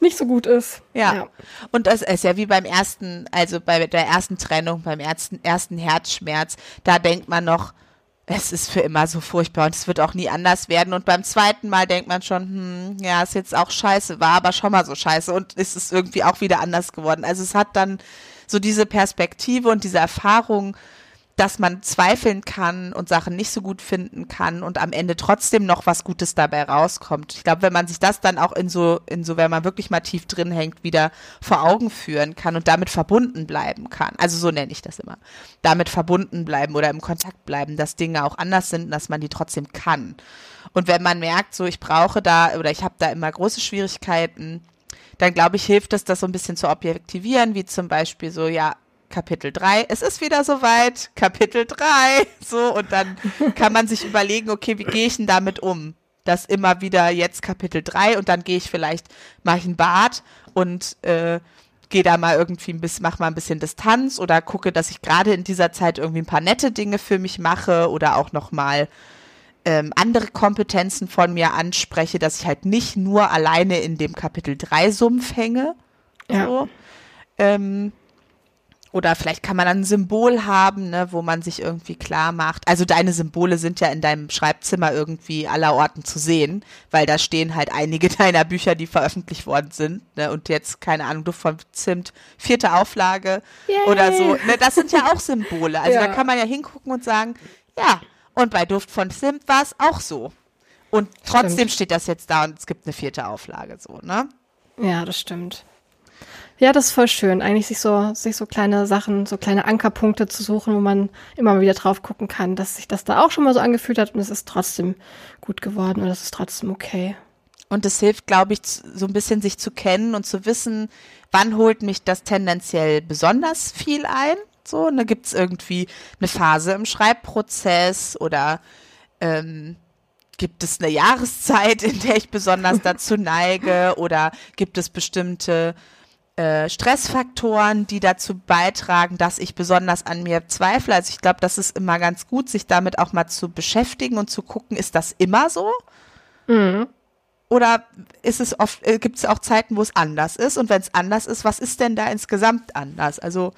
nicht so gut ist. Ja. ja. Und das ist ja wie beim ersten, also bei der ersten Trennung, beim ersten, ersten Herzschmerz, da denkt man noch, es ist für immer so furchtbar und es wird auch nie anders werden. Und beim zweiten Mal denkt man schon, hm, ja, ist jetzt auch scheiße, war aber schon mal so scheiße und ist es irgendwie auch wieder anders geworden. Also es hat dann so diese Perspektive und diese Erfahrung dass man zweifeln kann und Sachen nicht so gut finden kann und am Ende trotzdem noch was Gutes dabei rauskommt. Ich glaube, wenn man sich das dann auch in so, in so, wenn man wirklich mal tief drin hängt, wieder vor Augen führen kann und damit verbunden bleiben kann. Also so nenne ich das immer. Damit verbunden bleiben oder im Kontakt bleiben, dass Dinge auch anders sind, dass man die trotzdem kann. Und wenn man merkt, so ich brauche da oder ich habe da immer große Schwierigkeiten, dann glaube ich, hilft es, das so ein bisschen zu objektivieren, wie zum Beispiel so, ja, Kapitel 3, es ist wieder soweit, Kapitel 3, so, und dann kann man sich überlegen, okay, wie gehe ich denn damit um? Das immer wieder jetzt Kapitel 3 und dann gehe ich vielleicht, mache ich ein Bad und äh, gehe da mal irgendwie ein bisschen, mach mal ein bisschen Distanz oder gucke, dass ich gerade in dieser Zeit irgendwie ein paar nette Dinge für mich mache oder auch nochmal ähm, andere Kompetenzen von mir anspreche, dass ich halt nicht nur alleine in dem Kapitel 3 Sumpf hänge. Ja. So. Ähm, oder vielleicht kann man dann ein Symbol haben, ne, wo man sich irgendwie klar macht. Also deine Symbole sind ja in deinem Schreibzimmer irgendwie aller Orten zu sehen, weil da stehen halt einige deiner Bücher, die veröffentlicht worden sind. Ne, und jetzt, keine Ahnung, du von Zimt, vierte Auflage Yay. oder so. Ne, das sind ja auch Symbole. Also ja. da kann man ja hingucken und sagen, ja, und bei Duft von Zimt war es auch so. Und trotzdem stimmt. steht das jetzt da und es gibt eine vierte Auflage so, ne? Ja, das stimmt. Ja, das ist voll schön, eigentlich sich so, sich so kleine Sachen, so kleine Ankerpunkte zu suchen, wo man immer mal wieder drauf gucken kann, dass sich das da auch schon mal so angefühlt hat und es ist trotzdem gut geworden und es ist trotzdem okay. Und es hilft, glaube ich, so ein bisschen sich zu kennen und zu wissen, wann holt mich das tendenziell besonders viel ein. So, und da gibt es irgendwie eine Phase im Schreibprozess oder ähm, gibt es eine Jahreszeit, in der ich besonders dazu neige oder gibt es bestimmte äh, Stressfaktoren, die dazu beitragen, dass ich besonders an mir zweifle. Also ich glaube, das ist immer ganz gut, sich damit auch mal zu beschäftigen und zu gucken, ist das immer so? Mhm. Oder ist es oft, äh, gibt es auch Zeiten, wo es anders ist? Und wenn es anders ist, was ist denn da insgesamt anders? Also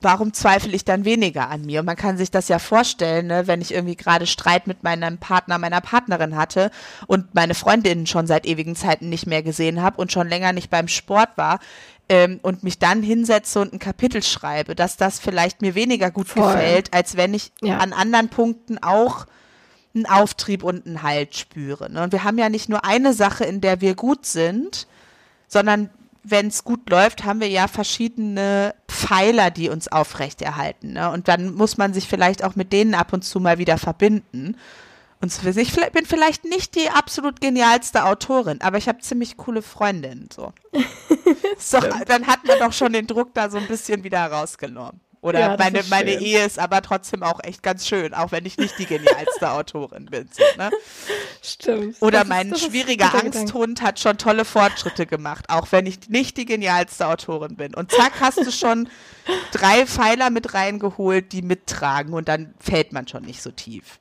warum zweifle ich dann weniger an mir? Und man kann sich das ja vorstellen, ne, wenn ich irgendwie gerade Streit mit meinem Partner, meiner Partnerin hatte und meine Freundinnen schon seit ewigen Zeiten nicht mehr gesehen habe und schon länger nicht beim Sport war. Ähm, und mich dann hinsetze und ein Kapitel schreibe, dass das vielleicht mir weniger gut Voll. gefällt, als wenn ich ja. an anderen Punkten auch einen Auftrieb und einen Halt spüre. Ne? Und wir haben ja nicht nur eine Sache, in der wir gut sind, sondern wenn es gut läuft, haben wir ja verschiedene Pfeiler, die uns aufrechterhalten. Ne? Und dann muss man sich vielleicht auch mit denen ab und zu mal wieder verbinden. Und so, ich bin vielleicht nicht die absolut genialste Autorin, aber ich habe ziemlich coole Freundinnen. So. so, dann hat man doch schon den Druck da so ein bisschen wieder rausgenommen. Oder ja, meine, meine Ehe ist aber trotzdem auch echt ganz schön, auch wenn ich nicht die genialste Autorin bin. So, ne? Stimmt. Oder das mein ist, schwieriger Angsthund hat schon tolle Fortschritte gemacht, auch wenn ich nicht die genialste Autorin bin. Und zack, hast du schon drei Pfeiler mit reingeholt, die mittragen und dann fällt man schon nicht so tief.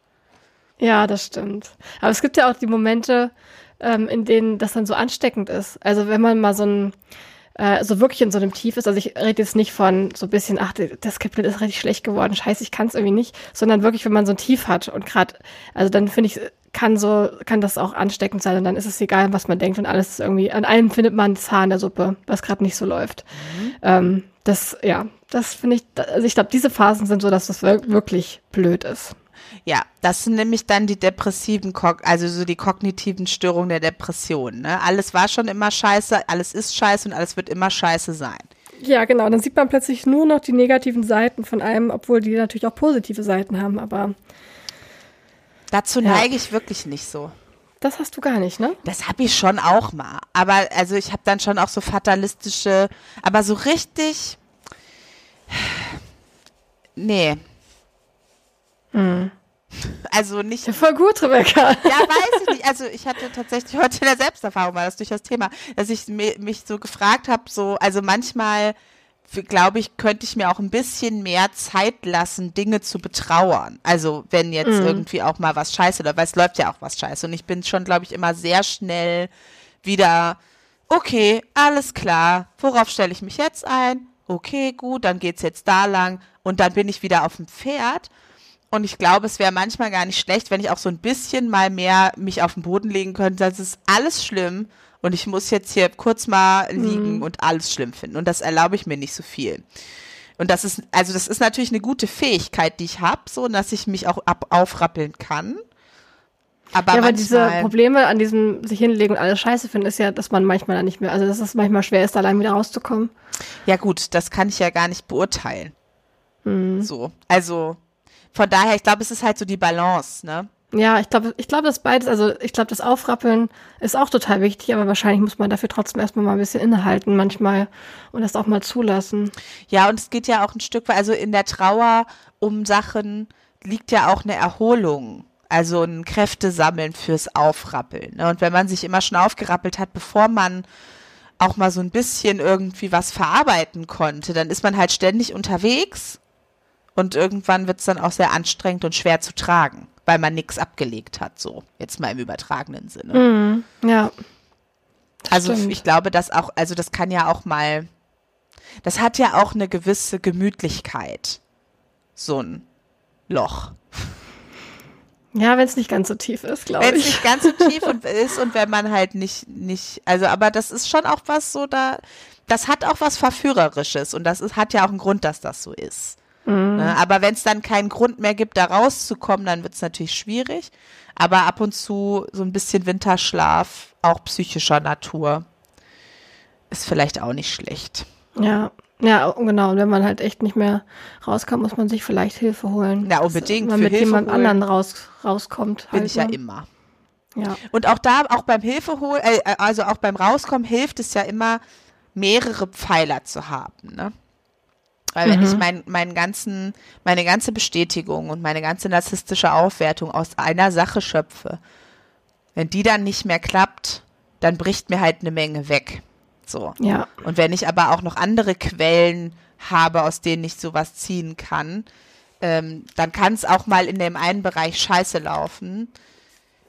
Ja, das stimmt. Aber es gibt ja auch die Momente, ähm, in denen das dann so ansteckend ist. Also wenn man mal so ein äh, so wirklich in so einem Tief ist. Also ich rede jetzt nicht von so ein bisschen, ach, das Kapitel ist richtig schlecht geworden, scheiße, ich kann es irgendwie nicht, sondern wirklich, wenn man so ein Tief hat und gerade, also dann finde ich, kann so, kann das auch ansteckend sein und dann ist es egal, was man denkt und alles ist irgendwie, an allem findet man das Haar in der Suppe, was gerade nicht so läuft. Mhm. Ähm, das, ja, das finde ich, also ich glaube, diese Phasen sind so, dass das wirklich blöd ist. Ja, das sind nämlich dann die depressiven, also so die kognitiven Störungen der Depression. Ne? Alles war schon immer scheiße, alles ist scheiße und alles wird immer scheiße sein. Ja, genau. Dann sieht man plötzlich nur noch die negativen Seiten von einem, obwohl die natürlich auch positive Seiten haben, aber. Dazu ja. neige ich wirklich nicht so. Das hast du gar nicht, ne? Das habe ich schon auch mal. Aber also ich habe dann schon auch so fatalistische, aber so richtig. Nee. Hm. Also nicht. Ja, voll gut, Rebecca. Ja, weiß ich nicht. Also ich hatte tatsächlich heute in der Selbsterfahrung war das durch das Thema, dass ich mich so gefragt habe, so, also manchmal glaube ich, könnte ich mir auch ein bisschen mehr Zeit lassen, Dinge zu betrauern. Also wenn jetzt mhm. irgendwie auch mal was scheiße oder weil es läuft ja auch was scheiße. Und ich bin schon, glaube ich, immer sehr schnell wieder, okay, alles klar, worauf stelle ich mich jetzt ein? Okay, gut, dann geht's jetzt da lang und dann bin ich wieder auf dem Pferd. Und ich glaube, es wäre manchmal gar nicht schlecht, wenn ich auch so ein bisschen mal mehr mich auf den Boden legen könnte. Das ist alles schlimm und ich muss jetzt hier kurz mal liegen mhm. und alles schlimm finden. Und das erlaube ich mir nicht so viel. Und das ist, also das ist natürlich eine gute Fähigkeit, die ich habe, so dass ich mich auch ab, aufrappeln kann. Aber, ja, aber diese Probleme an diesem sich hinlegen und alles scheiße finden, ist ja, dass man manchmal da nicht mehr, also dass es manchmal schwer ist, allein wieder rauszukommen. Ja gut, das kann ich ja gar nicht beurteilen. Mhm. So, also von daher, ich glaube, es ist halt so die Balance, ne? Ja, ich glaube, ich glaube, das beides, also ich glaube, das Aufrappeln ist auch total wichtig, aber wahrscheinlich muss man dafür trotzdem erstmal mal ein bisschen innehalten manchmal und das auch mal zulassen. Ja, und es geht ja auch ein Stück weit, also in der Trauer um Sachen liegt ja auch eine Erholung. Also ein Kräftesammeln fürs Aufrappeln. Ne? Und wenn man sich immer schon aufgerappelt hat, bevor man auch mal so ein bisschen irgendwie was verarbeiten konnte, dann ist man halt ständig unterwegs und irgendwann wird es dann auch sehr anstrengend und schwer zu tragen, weil man nichts abgelegt hat, so jetzt mal im übertragenen Sinne. Mm, ja. Also stimmt. ich glaube, dass auch, also das kann ja auch mal, das hat ja auch eine gewisse Gemütlichkeit, so ein Loch. Ja, wenn es nicht ganz so tief ist, glaube ich. Wenn es nicht ganz so tief und ist und wenn man halt nicht, nicht, also aber das ist schon auch was so da, das hat auch was Verführerisches und das ist, hat ja auch einen Grund, dass das so ist. Mhm. Ne? Aber wenn es dann keinen Grund mehr gibt, da rauszukommen, dann wird es natürlich schwierig. Aber ab und zu so ein bisschen Winterschlaf, auch psychischer Natur, ist vielleicht auch nicht schlecht. Ja, ja, genau. Und wenn man halt echt nicht mehr rauskommt, muss man sich vielleicht Hilfe holen. Ja, unbedingt. Dass man mit Hilfe jemand holen anderen raus, rauskommt. Bin halt, ich ja ne? immer. Ja. Und auch da, auch beim Hilfe holen, äh, also auch beim Rauskommen hilft es ja immer, mehrere Pfeiler zu haben. Ne? Weil wenn mhm. ich mein, meinen ganzen, meine ganze Bestätigung und meine ganze narzisstische Aufwertung aus einer Sache schöpfe, wenn die dann nicht mehr klappt, dann bricht mir halt eine Menge weg. So. Ja. Und wenn ich aber auch noch andere Quellen habe, aus denen ich sowas ziehen kann, ähm, dann kann es auch mal in dem einen Bereich scheiße laufen.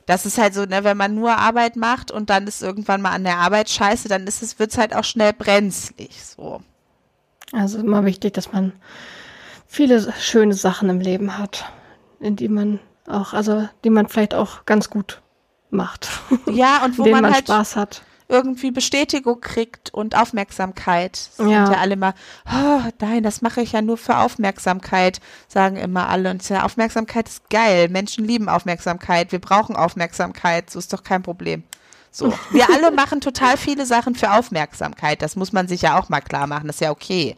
Das ist halt so, ne, wenn man nur Arbeit macht und dann ist irgendwann mal an der Arbeit scheiße, dann ist es, wird's halt auch schnell brenzlig, so. Also immer wichtig, dass man viele schöne Sachen im Leben hat, in die man auch, also die man vielleicht auch ganz gut macht. Ja, und wo man, man, halt Spaß hat. Irgendwie Bestätigung kriegt und Aufmerksamkeit. Das ja. Sind ja alle mal, oh, nein, das mache ich ja nur für Aufmerksamkeit, sagen immer alle. Und ja, Aufmerksamkeit ist geil. Menschen lieben Aufmerksamkeit. Wir brauchen Aufmerksamkeit. So ist doch kein Problem. So, wir alle machen total viele Sachen für Aufmerksamkeit. Das muss man sich ja auch mal klar machen. Das ist ja okay.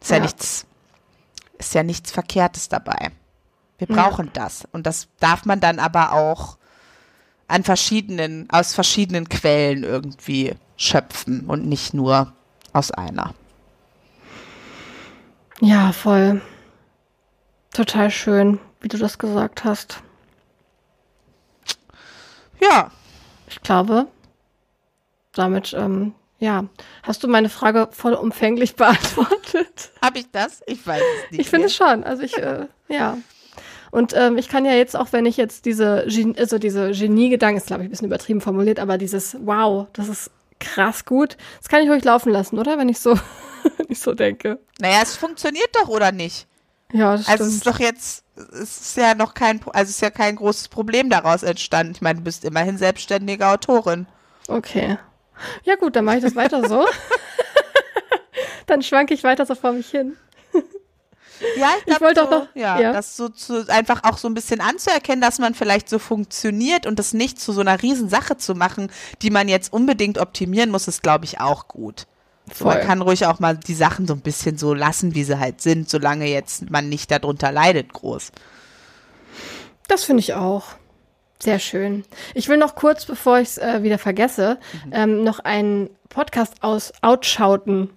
Ist ja, ja nichts, ist ja nichts Verkehrtes dabei. Wir brauchen ja. das. Und das darf man dann aber auch an verschiedenen, aus verschiedenen Quellen irgendwie schöpfen und nicht nur aus einer. Ja, voll. Total schön, wie du das gesagt hast. Ja, ich glaube, damit, ähm, ja, hast du meine Frage vollumfänglich beantwortet. Habe ich das? Ich weiß es nicht. Ich finde es schon. Also ich, äh, ja. Und ähm, ich kann ja jetzt auch, wenn ich jetzt diese, Gen also diese Genie-Gedanken, ist glaube ich ein bisschen übertrieben formuliert, aber dieses Wow, das ist krass gut, das kann ich ruhig laufen lassen, oder? Wenn ich so, wenn ich so denke. Naja, es funktioniert doch, oder nicht? Ja, das also stimmt. Also es ist doch jetzt, es ist ja noch kein, also ist ja kein großes Problem daraus entstanden. Ich meine, du bist immerhin selbstständige Autorin. Okay. Ja gut, dann mache ich das weiter so. dann schwanke ich weiter so vor mich hin. Ja, ich, glaub, Ich wollte so, auch noch- ja, ja. das so zu, einfach auch so ein bisschen anzuerkennen, dass man vielleicht so funktioniert und das nicht zu so einer Riesensache zu machen, die man jetzt unbedingt optimieren muss, ist, glaube ich, auch gut. So, man kann ruhig auch mal die Sachen so ein bisschen so lassen, wie sie halt sind, solange jetzt man nicht darunter leidet groß. Das finde ich auch. Sehr schön. Ich will noch kurz, bevor ich es äh, wieder vergesse, Mhm. ähm, noch einen Podcast aus Outschauten.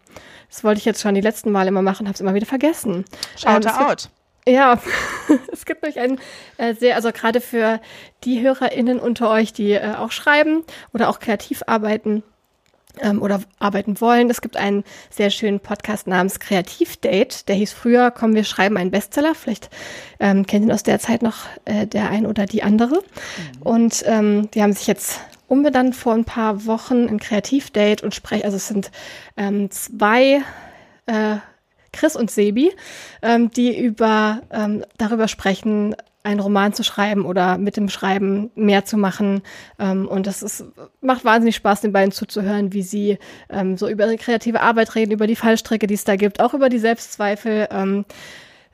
Das wollte ich jetzt schon die letzten Male immer machen, habe es immer wieder vergessen. Shout Ähm, gibt- out. Ja, es gibt nämlich einen äh, sehr, also gerade für die HörerInnen unter euch, die äh, auch schreiben oder auch kreativ arbeiten ähm, oder arbeiten wollen. Es gibt einen sehr schönen Podcast namens Kreativdate. Der hieß früher Komm, wir schreiben einen Bestseller. Vielleicht ähm, kennt ihn aus der Zeit noch äh, der ein oder die andere. Und ähm, die haben sich jetzt umbenannt vor ein paar Wochen in Kreativdate und sprechen, also es sind ähm, zwei äh, Chris und Sebi, ähm, die über ähm, darüber sprechen, einen Roman zu schreiben oder mit dem Schreiben mehr zu machen. Ähm, und das ist, macht wahnsinnig Spaß, den beiden zuzuhören, wie sie ähm, so über ihre kreative Arbeit reden, über die Fallstricke, die es da gibt, auch über die Selbstzweifel. Ähm,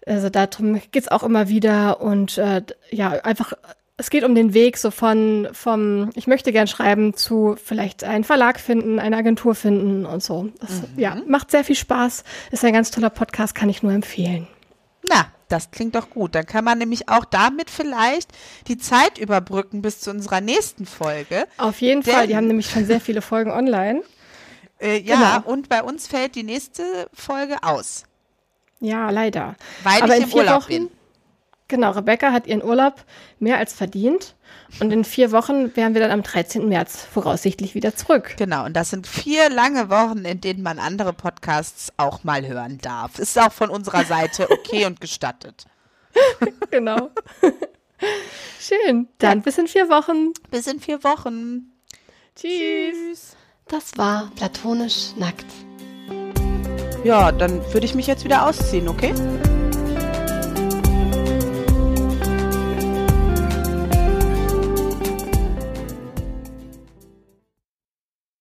also darum geht's auch immer wieder und äh, ja, einfach, es geht um den Weg so von, vom, ich möchte gern schreiben zu vielleicht einen Verlag finden, eine Agentur finden und so. Das, Ja, macht sehr viel Spaß, ist ein ganz toller Podcast, kann ich nur empfehlen. Na, das klingt doch gut. Dann kann man nämlich auch damit vielleicht die Zeit überbrücken bis zu unserer nächsten Folge. Auf jeden Denn- Fall, die haben nämlich schon sehr viele Folgen online. Äh, ja, Genau. und bei uns fällt die nächste Folge aus, Ja, leider. weil Aber ich in im Urlaub Wochen, bin. Genau, Rebecca hat ihren Urlaub mehr als verdient. Und in vier Wochen wären wir dann am 13. März voraussichtlich wieder zurück. Genau, und das sind vier lange Wochen, in denen man andere Podcasts auch mal hören darf. Ist auch von unserer Seite okay und gestattet. Genau. Schön. Dann bis in vier Wochen. Bis in vier Wochen. Tschüss. Das war platonisch nackt. Ja, dann würde ich mich jetzt wieder ausziehen, okay?